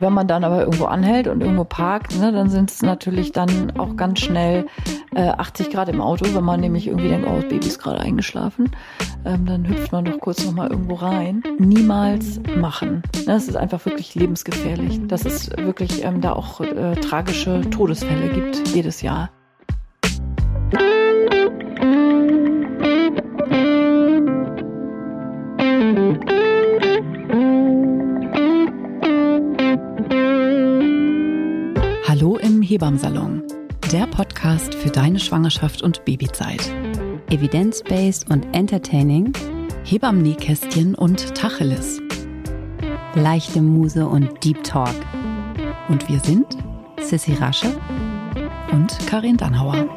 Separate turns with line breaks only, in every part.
Wenn man dann aber irgendwo anhält und irgendwo parkt, ne, dann sind es natürlich dann auch ganz schnell äh, 80 Grad im Auto, wenn man nämlich irgendwie denkt, oh, das Baby ist gerade eingeschlafen. Ähm, dann hüpft man doch kurz nochmal irgendwo rein. Niemals machen. Das ne, ist einfach wirklich lebensgefährlich. Dass es wirklich ähm, da auch äh, tragische Todesfälle gibt jedes Jahr.
Hebammsalon, der Podcast für deine Schwangerschaft und Babyzeit.
Evidence-based und entertaining,
Hebammen-Nähkästchen und Tacheles.
Leichte Muse und Deep Talk.
Und wir sind
Sissy Rasche
und Karin Dannhauer.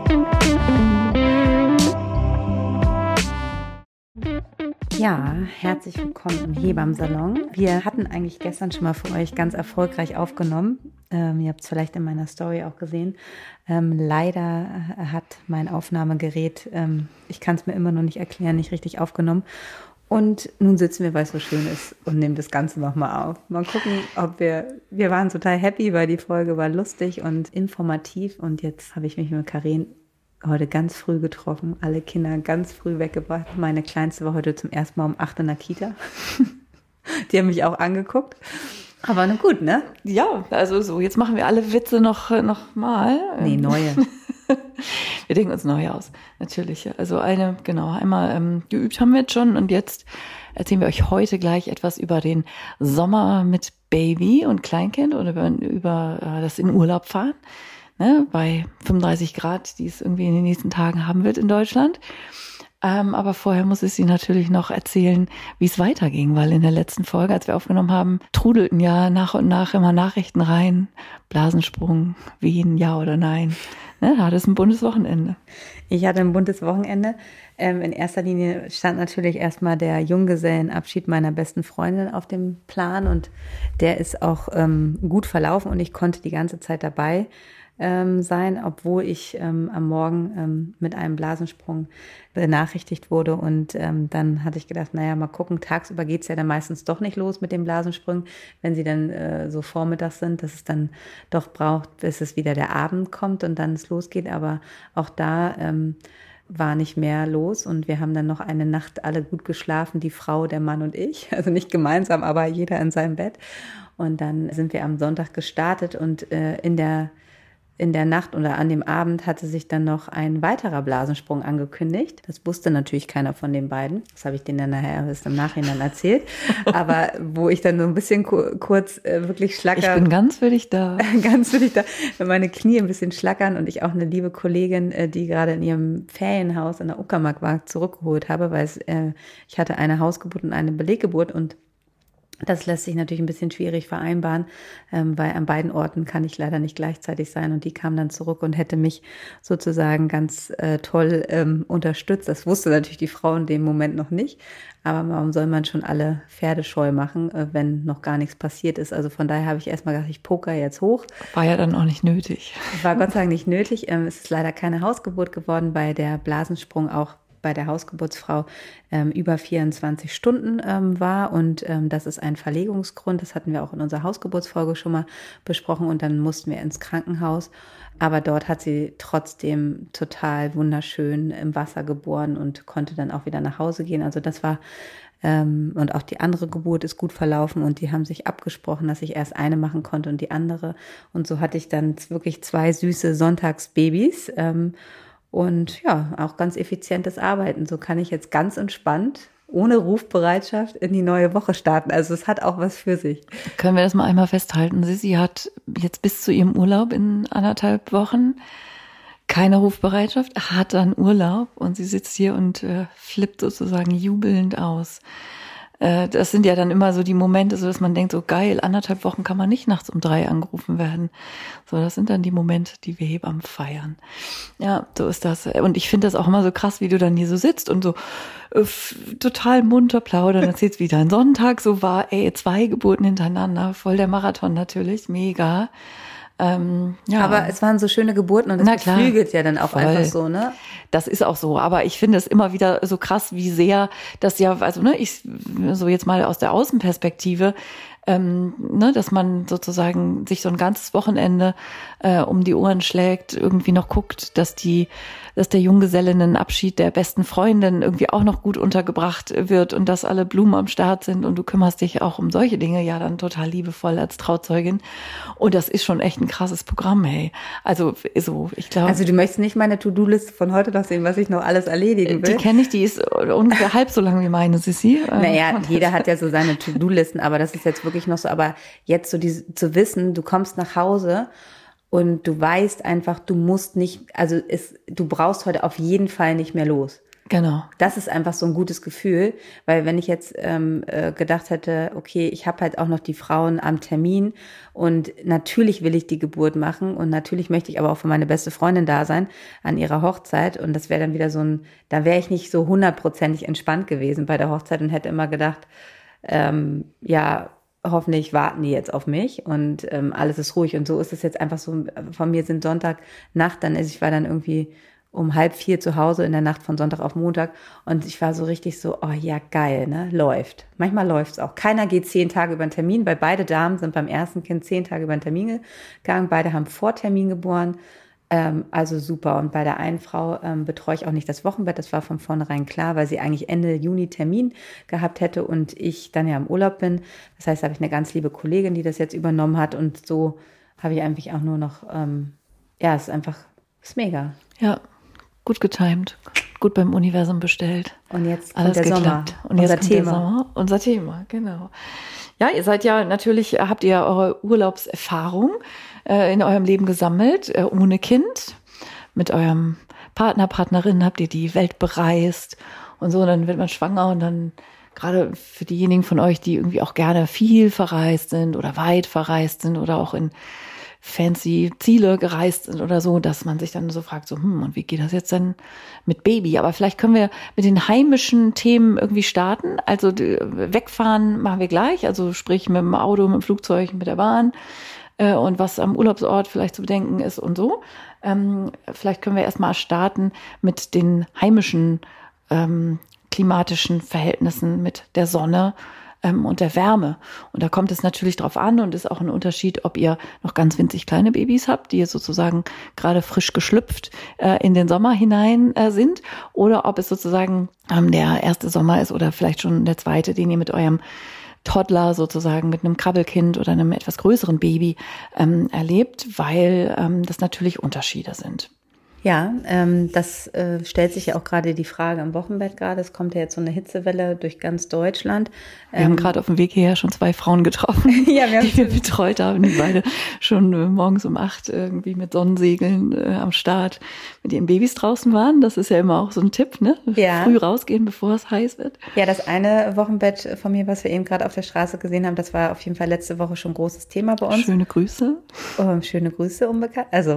Ja, herzlich willkommen im Hebammsalon. Wir hatten eigentlich gestern schon mal für euch ganz erfolgreich aufgenommen. Ähm, ihr habt es vielleicht in meiner Story auch gesehen. Ähm, leider hat mein Aufnahmegerät, ähm, ich kann es mir immer noch nicht erklären, nicht richtig aufgenommen. Und nun sitzen wir, weil es so schön ist und nehmen das Ganze nochmal auf. Mal gucken, ob wir, wir waren total happy, weil die Folge war lustig und informativ. Und jetzt habe ich mich mit Karin heute ganz früh getroffen, alle Kinder ganz früh weggebracht. Meine Kleinste war heute zum ersten Mal um acht in der Kita. Die haben mich auch angeguckt. Aber nun gut, ne?
Ja, also so, jetzt machen wir alle Witze noch, noch mal.
Nee, neue.
wir denken uns neue aus, natürlich. Also eine, genau, einmal ähm, geübt haben wir jetzt schon und jetzt erzählen wir euch heute gleich etwas über den Sommer mit Baby und Kleinkind oder über, über äh, das in Urlaub fahren ne, bei 35 Grad, die es irgendwie in den nächsten Tagen haben wird in Deutschland. Ähm, aber vorher muss ich Sie natürlich noch erzählen, wie es weiterging, weil in der letzten Folge, als wir aufgenommen haben, trudelten ja nach und nach immer Nachrichten rein. Blasensprung, Wien, ja oder nein. Ne, da hat es ein buntes Wochenende.
Ich hatte ein buntes Wochenende. Ähm, in erster Linie stand natürlich erstmal der Junggesellenabschied meiner besten Freundin auf dem Plan und der ist auch ähm, gut verlaufen und ich konnte die ganze Zeit dabei ähm, sein, obwohl ich ähm, am Morgen ähm, mit einem Blasensprung benachrichtigt wurde. Und ähm, dann hatte ich gedacht, naja, mal gucken, tagsüber geht's ja dann meistens doch nicht los mit den Blasensprüngen, wenn sie dann äh, so vormittags sind, dass es dann doch braucht, bis es wieder der Abend kommt und dann es losgeht. Aber auch da ähm, war nicht mehr los und wir haben dann noch eine Nacht alle gut geschlafen, die Frau, der Mann und ich. Also nicht gemeinsam, aber jeder in seinem Bett. Und dann sind wir am Sonntag gestartet und äh, in der in der Nacht oder an dem Abend hatte sich dann noch ein weiterer Blasensprung angekündigt. Das wusste natürlich keiner von den beiden. Das habe ich denen dann nachher erst im Nachhinein erzählt. Aber wo ich dann so ein bisschen kurz äh, wirklich schlacker.
Ich bin ganz für dich da.
ganz für dich da. Wenn meine Knie ein bisschen schlackern und ich auch eine liebe Kollegin, äh, die gerade in ihrem Ferienhaus in der Uckermark war, zurückgeholt habe, weil es, äh, ich hatte eine Hausgeburt und eine Beleggeburt und das lässt sich natürlich ein bisschen schwierig vereinbaren, ähm, weil an beiden Orten kann ich leider nicht gleichzeitig sein. Und die kam dann zurück und hätte mich sozusagen ganz äh, toll ähm, unterstützt. Das wusste natürlich die Frau in dem Moment noch nicht. Aber warum soll man schon alle Pferde scheu machen, äh, wenn noch gar nichts passiert ist? Also von daher habe ich erstmal gedacht, ich poker jetzt hoch.
War ja dann auch nicht nötig.
War Gott sei Dank nicht nötig. Ähm, es ist leider keine Hausgeburt geworden, bei der Blasensprung auch bei der Hausgeburtsfrau ähm, über 24 Stunden ähm, war. Und ähm, das ist ein Verlegungsgrund. Das hatten wir auch in unserer Hausgeburtsfolge schon mal besprochen. Und dann mussten wir ins Krankenhaus. Aber dort hat sie trotzdem total wunderschön im Wasser geboren und konnte dann auch wieder nach Hause gehen. Also das war ähm, und auch die andere Geburt ist gut verlaufen und die haben sich abgesprochen, dass ich erst eine machen konnte und die andere. Und so hatte ich dann wirklich zwei süße Sonntagsbabys. Und ja, auch ganz effizientes Arbeiten. So kann ich jetzt ganz entspannt, ohne Rufbereitschaft in die neue Woche starten. Also es hat auch was für sich.
Können wir das mal einmal festhalten? Sie hat jetzt bis zu ihrem Urlaub in anderthalb Wochen keine Rufbereitschaft, hat dann Urlaub und sie sitzt hier und äh, flippt sozusagen jubelnd aus. Äh, das sind ja dann immer so die Momente, so dass man denkt, so geil, anderthalb Wochen kann man nicht nachts um drei angerufen werden. So, das sind dann die Momente, die wir Hebammen feiern. Ja, so ist das. Und ich finde das auch immer so krass, wie du dann hier so sitzt und so äh, total munter plaudern. Erzählst wieder ein Sonntag, so war, ey, zwei Geburten hintereinander, voll der Marathon natürlich, mega.
Ähm, ja. Aber es waren so schöne Geburten und es flügelt ja dann auch Voll. einfach so, ne?
Das ist auch so. Aber ich finde es immer wieder so krass, wie sehr das ja, also ne, ich so jetzt mal aus der Außenperspektive, ähm, ne, dass man sozusagen sich so ein ganzes Wochenende äh, um die Ohren schlägt, irgendwie noch guckt, dass die, dass der Junggesellinnenabschied der besten Freundin irgendwie auch noch gut untergebracht wird und dass alle Blumen am Start sind und du kümmerst dich auch um solche Dinge ja dann total liebevoll als Trauzeugin. Und das ist schon echt ein krasses Programm, hey. Also so, ich glaube.
Also du möchtest nicht meine To-Do-Liste von heute noch sehen, was ich noch alles erledigen will.
Die kenne ich, die ist ungefähr halb so lang wie meine, Sissi.
Naja, jeder hat ja so seine To-Do-Listen, aber das ist jetzt wirklich noch so. Aber jetzt so diese, zu wissen, du kommst nach Hause und du weißt einfach, du musst nicht, also es, du brauchst heute auf jeden Fall nicht mehr los.
Genau.
Das ist einfach so ein gutes Gefühl, weil wenn ich jetzt ähm, äh, gedacht hätte, okay, ich habe halt auch noch die Frauen am Termin und natürlich will ich die Geburt machen und natürlich möchte ich aber auch für meine beste Freundin da sein an ihrer Hochzeit und das wäre dann wieder so ein, da wäre ich nicht so hundertprozentig entspannt gewesen bei der Hochzeit und hätte immer gedacht, ähm, ja, hoffentlich warten die jetzt auf mich und ähm, alles ist ruhig und so ist es jetzt einfach so, von mir sind Sonntag Nacht, dann ist, ich war dann irgendwie um halb vier zu Hause in der Nacht von Sonntag auf Montag und ich war so richtig so, oh ja, geil, ne? Läuft. Manchmal läuft's auch. Keiner geht zehn Tage über den Termin, weil beide Damen sind beim ersten Kind zehn Tage über den Termin gegangen. Beide haben vor Termin geboren. Ähm, also super. Und bei der einen Frau ähm, betreue ich auch nicht das Wochenbett. Das war von vornherein klar, weil sie eigentlich Ende Juni Termin gehabt hätte und ich dann ja im Urlaub bin. Das heißt, da habe ich eine ganz liebe Kollegin, die das jetzt übernommen hat und so habe ich eigentlich auch nur noch, ähm, ja, es ist einfach, ist mega.
Ja, gut getimt, gut beim Universum bestellt.
Und jetzt
Alles
der
geklappt.
Sommer.
Und jetzt
unser
kommt
Thema.
Sommer, unser Thema, genau. Ja, ihr seid ja natürlich, habt ihr ja eure Urlaubserfahrung äh, in eurem Leben gesammelt, äh, ohne Kind. Mit eurem Partner, Partnerin habt ihr die Welt bereist und so. Dann wird man schwanger und dann gerade für diejenigen von euch, die irgendwie auch gerne viel verreist sind oder weit verreist sind oder auch in fancy Ziele gereist sind oder so, dass man sich dann so fragt, so, hm, und wie geht das jetzt denn mit Baby? Aber vielleicht können wir mit den heimischen Themen irgendwie starten. Also wegfahren machen wir gleich, also sprich mit dem Auto, mit dem Flugzeug, mit der Bahn äh, und was am Urlaubsort vielleicht zu bedenken ist und so. Ähm, vielleicht können wir erstmal starten mit den heimischen ähm, klimatischen Verhältnissen, mit der Sonne ähm, und der Wärme. Und da kommt es natürlich drauf an und ist auch ein Unterschied, ob ihr noch ganz winzig kleine Babys habt, die sozusagen gerade frisch geschlüpft äh, in den Sommer hinein äh, sind, oder ob es sozusagen ähm, der erste Sommer ist oder vielleicht schon der zweite, den ihr mit eurem Toddler sozusagen mit einem Krabbelkind oder einem etwas größeren Baby ähm, erlebt, weil ähm, das natürlich Unterschiede sind.
Ja, ähm, das äh, stellt sich ja auch gerade die Frage im Wochenbett gerade. Es kommt ja jetzt so eine Hitzewelle durch ganz Deutschland.
Wir haben gerade auf dem Weg hierher schon zwei Frauen getroffen,
Ja, wir haben
die wir betreut haben, die beide schon äh, morgens um acht irgendwie mit Sonnensegeln äh, am Start mit ihren Babys draußen waren. Das ist ja immer auch so ein Tipp, ne?
Ja.
Früh rausgehen, bevor es heiß wird.
Ja, das eine Wochenbett von mir, was wir eben gerade auf der Straße gesehen haben, das war auf jeden Fall letzte Woche schon ein großes Thema bei uns.
Schöne Grüße.
Ähm, schöne Grüße, unbekannt. Also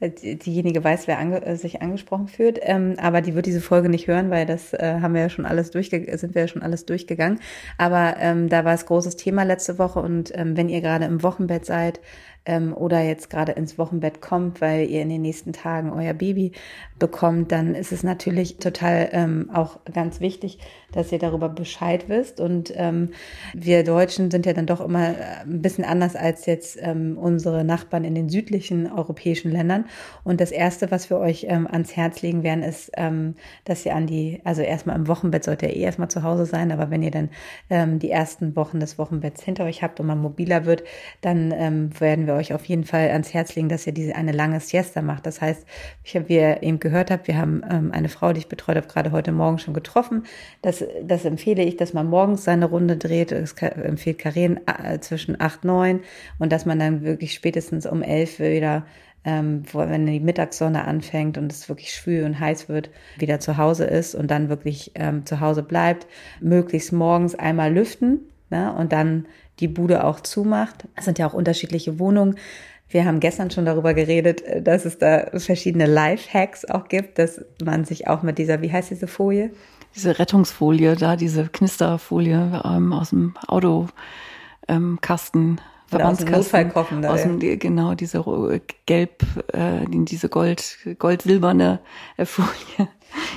diejenige weiß, wer ange äh, sich angesprochen fühlt, ähm, aber die wird diese Folge nicht hören, weil das äh, haben wir ja schon alles durchge sind wir ja schon alles durchgegangen. Aber ähm, da war es großes Thema letzte Woche und ähm, wenn ihr gerade im Wochenbett seid ähm, oder jetzt gerade ins Wochenbett kommt, weil ihr in den nächsten Tagen euer Baby bekommt, dann ist es natürlich total ähm, auch ganz wichtig, dass ihr darüber Bescheid wisst. Und ähm, wir Deutschen sind ja dann doch immer äh, ein bisschen anders als jetzt ähm, unsere Nachbarn in den südlichen europäischen Ländern. Und das Erste, was wir euch ähm, ans Herz legen werden, ist, ähm, dass ihr an die, also erstmal im Wochenbett sollt ihr eh erstmal zu Hause sein, aber wenn ihr dann ähm, die ersten Wochen des Wochenbetts hinter euch habt und man mobiler wird, dann ähm, werden wir euch auf jeden Fall ans Herz legen, dass ihr diese eine lange Siesta macht. Das heißt, ich habe, wie ihr eben gehört habt, wir haben ähm, eine Frau, die ich betreut habe, gerade heute Morgen schon getroffen. Das, das empfehle ich, dass man morgens seine Runde dreht. Ka- empfiehlt Karin äh, zwischen acht neun und dass man dann wirklich spätestens um elf wieder ähm, wo, wenn die Mittagssonne anfängt und es wirklich schwül und heiß wird, wieder zu Hause ist und dann wirklich ähm, zu Hause bleibt, möglichst morgens einmal lüften ne, und dann die Bude auch zumacht. Es sind ja auch unterschiedliche Wohnungen. Wir haben gestern schon darüber geredet, äh, dass es da verschiedene Life-Hacks auch gibt, dass man sich auch mit dieser, wie heißt diese Folie?
Diese Rettungsfolie da, diese Knisterfolie ähm, aus dem Autokasten.
Oder aus dem Notfallkoffer da,
Aus dem, genau, diese ro- gelb, äh, die- diese Gold, gold-silberne äh, Folie.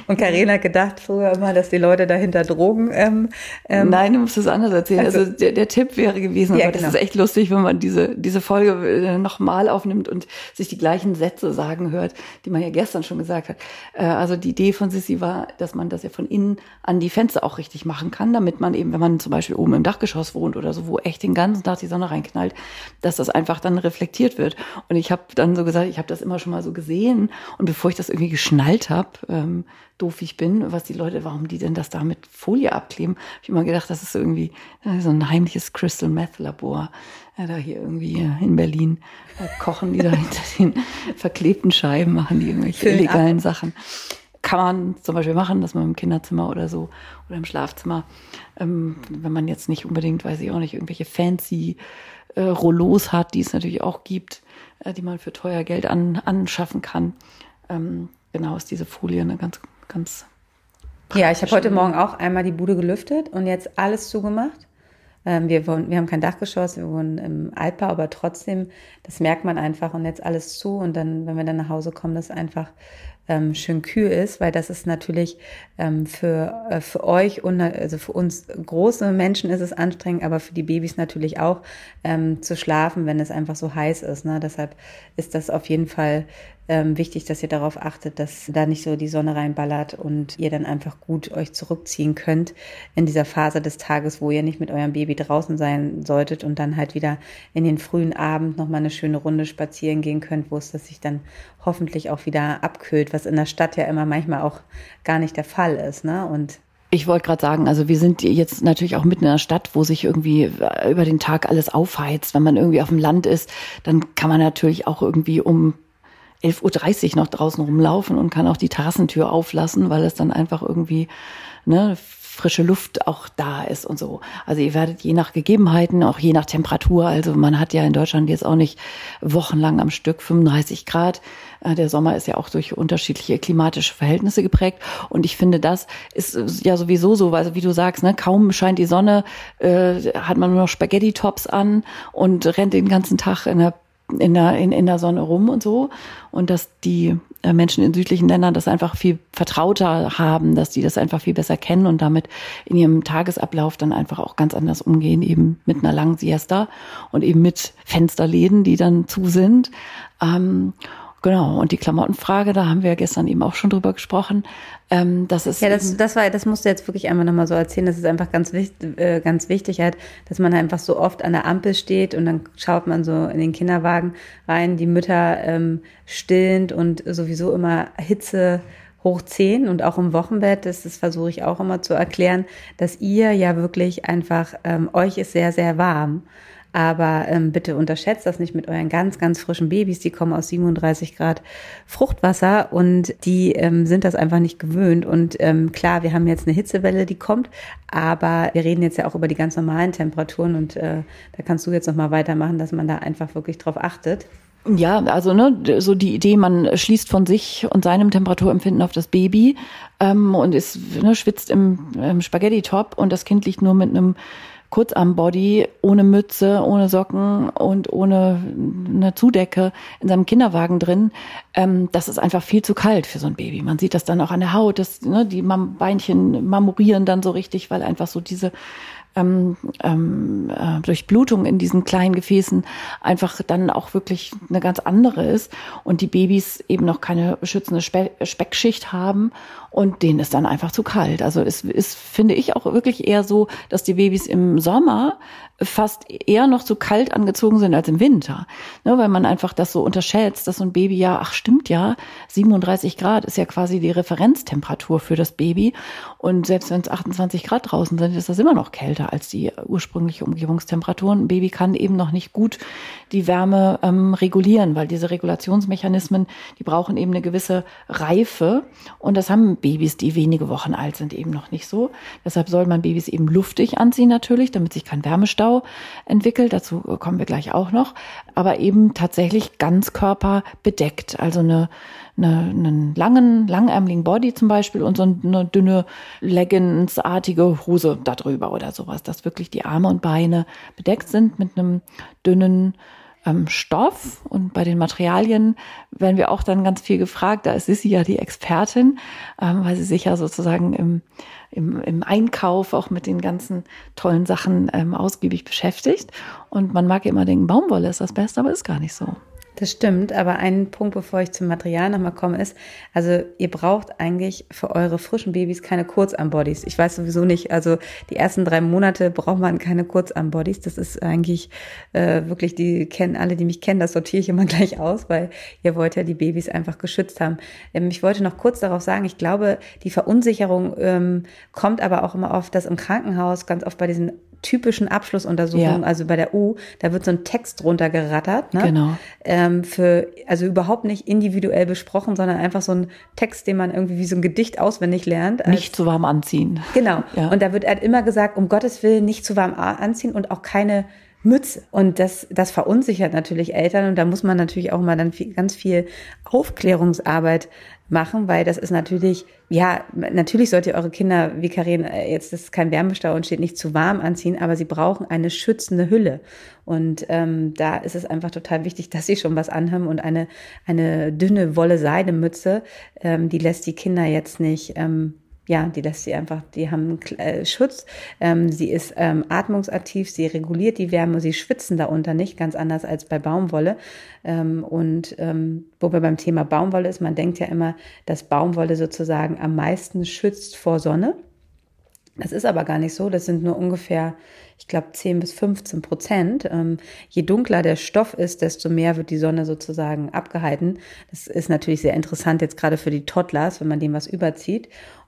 Und Karina hat gedacht früher immer, dass die Leute dahinter Drogen. Ähm,
ähm, Nein, du musst es anders erzählen. Also, also der, der, Tipp wäre gewesen, ja, aber genau. das ist echt lustig, wenn man diese, diese Folge äh, nochmal aufnimmt und sich die gleichen Sätze sagen hört, die man ja gestern schon gesagt hat. Äh, also die Idee von Sissi war, dass man das ja von innen an die Fenster auch richtig machen kann, damit man eben, wenn man zum Beispiel oben im Dachgeschoss wohnt oder so, wo echt den ganzen Tag die Sonne reinknallt, dass das einfach dann reflektiert wird. Und ich habe dann so gesagt, ich habe das immer schon mal so gesehen und bevor ich das irgendwie geschnallt habe, ähm, doof ich bin, was die Leute, warum die denn das da mit Folie abkleben, habe ich immer gedacht, das ist irgendwie so ein heimliches Crystal Meth Labor. Ja, da hier irgendwie in Berlin da kochen die da hinter den verklebten Scheiben, machen die irgendwelche illegalen. Sachen. Kann man zum Beispiel machen, dass man im Kinderzimmer oder so oder im Schlafzimmer, ähm, wenn man jetzt nicht unbedingt, weiß ich auch nicht, irgendwelche fancy äh, Rollos hat, die es natürlich auch gibt, äh, die man für teuer Geld an, anschaffen kann. Ähm, genau, ist diese Folie eine ganz ganz.
Ja, ich habe heute Morgen auch einmal die Bude gelüftet und jetzt alles zugemacht. Ähm, wir, wohnen, wir haben kein Dachgeschoss, wir wohnen im Altbau, aber trotzdem, das merkt man einfach und jetzt alles zu und dann, wenn wir dann nach Hause kommen, das einfach ähm, schön kühl ist, weil das ist natürlich ähm, für, äh, für euch und also für uns große Menschen ist es anstrengend, aber für die Babys natürlich auch ähm, zu schlafen, wenn es einfach so heiß ist. Ne? Deshalb ist das auf jeden Fall ähm, wichtig, dass ihr darauf achtet, dass da nicht so die Sonne reinballert und ihr dann einfach gut euch zurückziehen könnt in dieser Phase des Tages, wo ihr nicht mit eurem Baby draußen sein solltet und dann halt wieder in den frühen Abend nochmal eine schöne Runde spazieren gehen könnt, wo es das sich dann hoffentlich auch wieder abkühlt, was in der Stadt ja immer manchmal auch gar nicht der Fall ist. Ne? Und
ich wollte gerade sagen, also wir sind jetzt natürlich auch mitten in einer Stadt, wo sich irgendwie über den Tag alles aufheizt. Wenn man irgendwie auf dem Land ist, dann kann man natürlich auch irgendwie um 11.30 Uhr noch draußen rumlaufen und kann auch die Terrassentür auflassen, weil es dann einfach irgendwie ne, frische Luft auch da ist und so. Also ihr werdet je nach Gegebenheiten, auch je nach Temperatur, also man hat ja in Deutschland jetzt auch nicht wochenlang am Stück 35 Grad. Äh, der Sommer ist ja auch durch unterschiedliche klimatische Verhältnisse geprägt. Und ich finde, das ist ja sowieso so, also wie du sagst, ne, kaum scheint die Sonne, äh, hat man nur noch Spaghetti-Tops an und rennt den ganzen Tag in der in der, in, in der Sonne rum und so. Und dass die äh, Menschen in südlichen Ländern das einfach viel vertrauter haben, dass die das einfach viel besser kennen und damit in ihrem Tagesablauf dann einfach auch ganz anders umgehen, eben mit einer langen Siesta und eben mit Fensterläden, die dann zu sind. Ähm, Genau, und die Klamottenfrage, da haben wir gestern eben auch schon drüber gesprochen. Ähm, das ist
ja, das, das war, das musst du jetzt wirklich einmal nochmal so erzählen. Das ist einfach ganz wichtig, äh, ganz wichtig halt, dass man einfach so oft an der Ampel steht und dann schaut man so in den Kinderwagen rein, die Mütter ähm, stillend und sowieso immer Hitze hoch zehn und auch im Wochenbett, das, das versuche ich auch immer zu erklären, dass ihr ja wirklich einfach, ähm, euch ist sehr, sehr warm. Aber ähm, bitte unterschätzt das nicht mit euren ganz, ganz frischen Babys. Die kommen aus 37 Grad Fruchtwasser und die ähm, sind das einfach nicht gewöhnt. Und ähm, klar, wir haben jetzt eine Hitzewelle, die kommt, aber wir reden jetzt ja auch über die ganz normalen Temperaturen und äh, da kannst du jetzt nochmal weitermachen, dass man da einfach wirklich drauf achtet.
Ja, also ne, so die Idee, man schließt von sich und seinem Temperaturempfinden auf das Baby ähm, und ist ne, schwitzt im, im Spaghetti-Top und das Kind liegt nur mit einem Kurzarmbody, ohne Mütze, ohne Socken und ohne eine Zudecke in seinem Kinderwagen drin. Ähm, das ist einfach viel zu kalt für so ein Baby. Man sieht das dann auch an der Haut, dass ne, die Beinchen marmorieren dann so richtig, weil einfach so diese ähm, ähm, äh, Durchblutung in diesen kleinen Gefäßen einfach dann auch wirklich eine ganz andere ist und die Babys eben noch keine schützende Spe Speckschicht haben und denen ist dann einfach zu kalt. Also es ist, finde ich, auch wirklich eher so, dass die Babys im Sommer fast eher noch zu kalt angezogen sind als im Winter. Ne, weil man einfach das so unterschätzt, dass so ein Baby ja, ach stimmt ja, 37 Grad ist ja quasi die Referenztemperatur für das Baby. Und selbst wenn es 28 Grad draußen sind, ist das immer noch kälter als die ursprüngliche Umgebungstemperatur. Ein Baby kann eben noch nicht gut die Wärme ähm, regulieren, weil diese Regulationsmechanismen, die brauchen eben eine gewisse Reife. Und das haben Babys, die wenige Wochen alt sind, eben noch nicht so. Deshalb soll man Babys eben luftig anziehen natürlich, damit sich kein Wärmestau Stau entwickelt. Dazu kommen wir gleich auch noch. Aber eben tatsächlich Ganzkörper bedeckt. Also eine, eine, einen langen, langärmeligen Body zum Beispiel und so eine dünne Leggings-artige Hose darüber oder sowas, dass wirklich die Arme und Beine bedeckt sind mit einem dünnen ähm, Stoff und bei den Materialien werden wir auch dann ganz viel gefragt. Da ist Sissi ja die Expertin, ähm, weil sie sich ja sozusagen im, im, im Einkauf auch mit den ganzen tollen Sachen ähm, ausgiebig beschäftigt. Und man mag ja immer denken, Baumwolle ist das Beste, aber ist gar nicht so.
Das stimmt, aber ein Punkt, bevor ich zum Material nochmal komme, ist, also ihr braucht eigentlich für eure frischen Babys keine Kurzarmbodies. Ich weiß sowieso nicht, also die ersten drei Monate braucht man keine Kurzarmbodies. Das ist eigentlich äh, wirklich, die kennen alle, die mich kennen, das sortiere ich immer gleich aus, weil ihr wollt ja die Babys einfach geschützt haben. Ähm, ich wollte noch kurz darauf sagen, ich glaube, die Verunsicherung ähm, kommt aber auch immer oft, dass im Krankenhaus ganz oft bei diesen typischen Abschlussuntersuchungen, ja. also bei der U, da wird so ein Text runtergerattert. Ne?
Genau.
Ähm, für, also überhaupt nicht individuell besprochen, sondern einfach so ein Text, den man irgendwie wie so ein Gedicht auswendig lernt.
nicht zu warm anziehen.
Genau. Ja. Und da wird halt immer gesagt, um Gottes Willen nicht zu warm anziehen und auch keine Mütze. Und das, das verunsichert natürlich Eltern und da muss man natürlich auch mal dann viel, ganz viel Aufklärungsarbeit machen, weil das ist natürlich, ja, natürlich sollt ihr eure Kinder, wie Karin, äh, jetzt ist kein Wärmestau und steht nicht zu warm anziehen, aber sie brauchen eine schützende Hülle. Und ähm, da ist es einfach total wichtig, dass sie schon was anhaben und eine, eine dünne Wolle-Seide-Mütze, ähm, die lässt die Kinder jetzt nicht ähm, ja, die lässt sie einfach, die haben äh, Schutz. Ähm, sie ist ähm, atmungsaktiv, sie reguliert die Wärme, sie schwitzen darunter nicht, ganz anders als bei Baumwolle. Ähm, und ähm, wo beim Thema Baumwolle ist, man denkt ja immer, dass Baumwolle sozusagen am meisten schützt vor Sonne. Das ist aber gar nicht so. Das sind nur ungefähr, ich glaube, 10 bis 15 Prozent. Ähm, je dunkler der Stoff ist, desto mehr wird die Sonne sozusagen abgehalten. Das ist natürlich sehr interessant jetzt gerade für die Toddlers, wenn man dem was überzieht.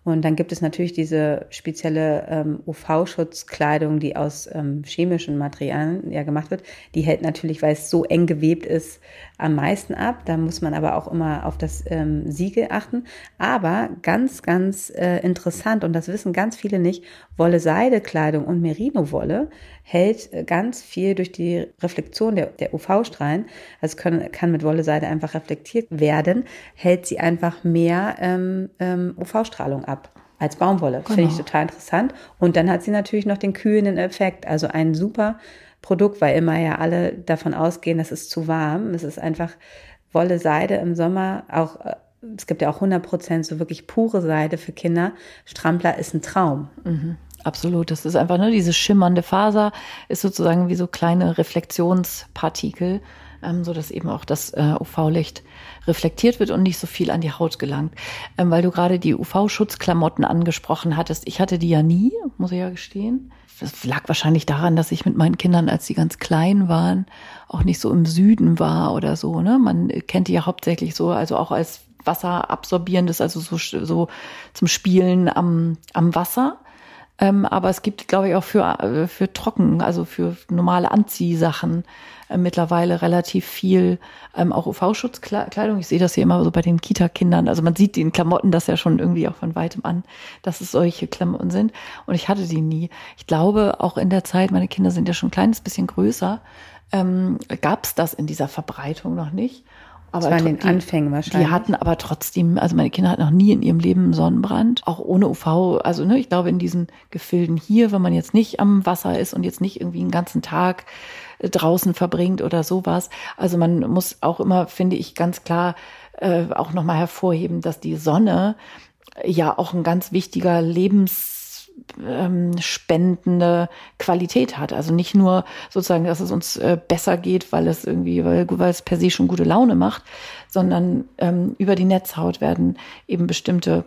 Und dann gibt es natürlich diese spezielle ähm, UV-Schutzkleidung, die aus ähm, chemischen Materialien ja gemacht wird. Die hält natürlich, weil es so eng gewebt ist, am meisten ab. Da muss man aber auch immer auf das ähm, Siegel achten. Aber ganz, ganz äh, interessant, und das wissen ganz viele nicht, Wolle-Seide-Kleidung und Merino-Wolle hält äh, ganz viel durch die Reflexion der, der UV-Strahlen, also können, kann mit Wolle-Seide einfach reflektiert werden, hält sie einfach mehr ähm, ähm, UV-Strahlung ab als Baumwolle. Genau. Finde ich total interessant. Und dann hat sie natürlich noch den kühlenden Effekt, also ein super Produkt, weil immer ja alle davon ausgehen, das ist zu warm. Es ist einfach Wolle, Seide im Sommer, auch äh, es gibt ja auch 100 Prozent so wirklich pure Seide für Kinder. Strampler ist ein Traum.
Mhm. Absolut, das ist einfach, ne, diese schimmernde Faser ist sozusagen wie so kleine Reflexionspartikel, ähm, so dass eben auch das äh, UV-Licht reflektiert wird und nicht so viel an die Haut gelangt. Ähm, weil du gerade die UV-Schutzklamotten angesprochen hattest. Ich hatte die ja nie, muss ich ja gestehen. Das lag wahrscheinlich daran, dass ich mit meinen Kindern, als sie ganz klein waren, auch nicht so im Süden war oder so. Ne? Man kennt die ja hauptsächlich so, also auch als Wasserabsorbierendes, also so, so zum Spielen am, am Wasser. Ähm, aber es gibt, glaube ich, auch für, äh, für trocken, also für normale Anziehsachen äh, mittlerweile relativ viel ähm, auch UV-Schutzkleidung. Ich sehe das hier immer so bei den Kita-Kindern. Also man sieht den Klamotten das ja schon irgendwie auch von weitem an, dass es solche Klamotten sind. Und ich hatte die nie. Ich glaube, auch in der Zeit, meine Kinder sind ja schon ein kleines bisschen größer, ähm, gab es das in dieser Verbreitung noch nicht.
Aber das war in den Anfängen wahrscheinlich.
Die hatten aber trotzdem, also meine Kinder hatten noch nie in ihrem Leben einen Sonnenbrand, auch ohne UV. Also ne, ich glaube in diesen Gefilden hier, wenn man jetzt nicht am Wasser ist und jetzt nicht irgendwie einen ganzen Tag äh, draußen verbringt oder sowas. Also man muss auch immer, finde ich, ganz klar äh, auch nochmal hervorheben, dass die Sonne ja auch ein ganz wichtiger Lebens ähm, spendende Qualität hat. Also nicht nur sozusagen, dass es uns äh, besser geht, weil es irgendwie, weil, weil es per se schon gute Laune macht, sondern ähm, über die Netzhaut werden eben bestimmte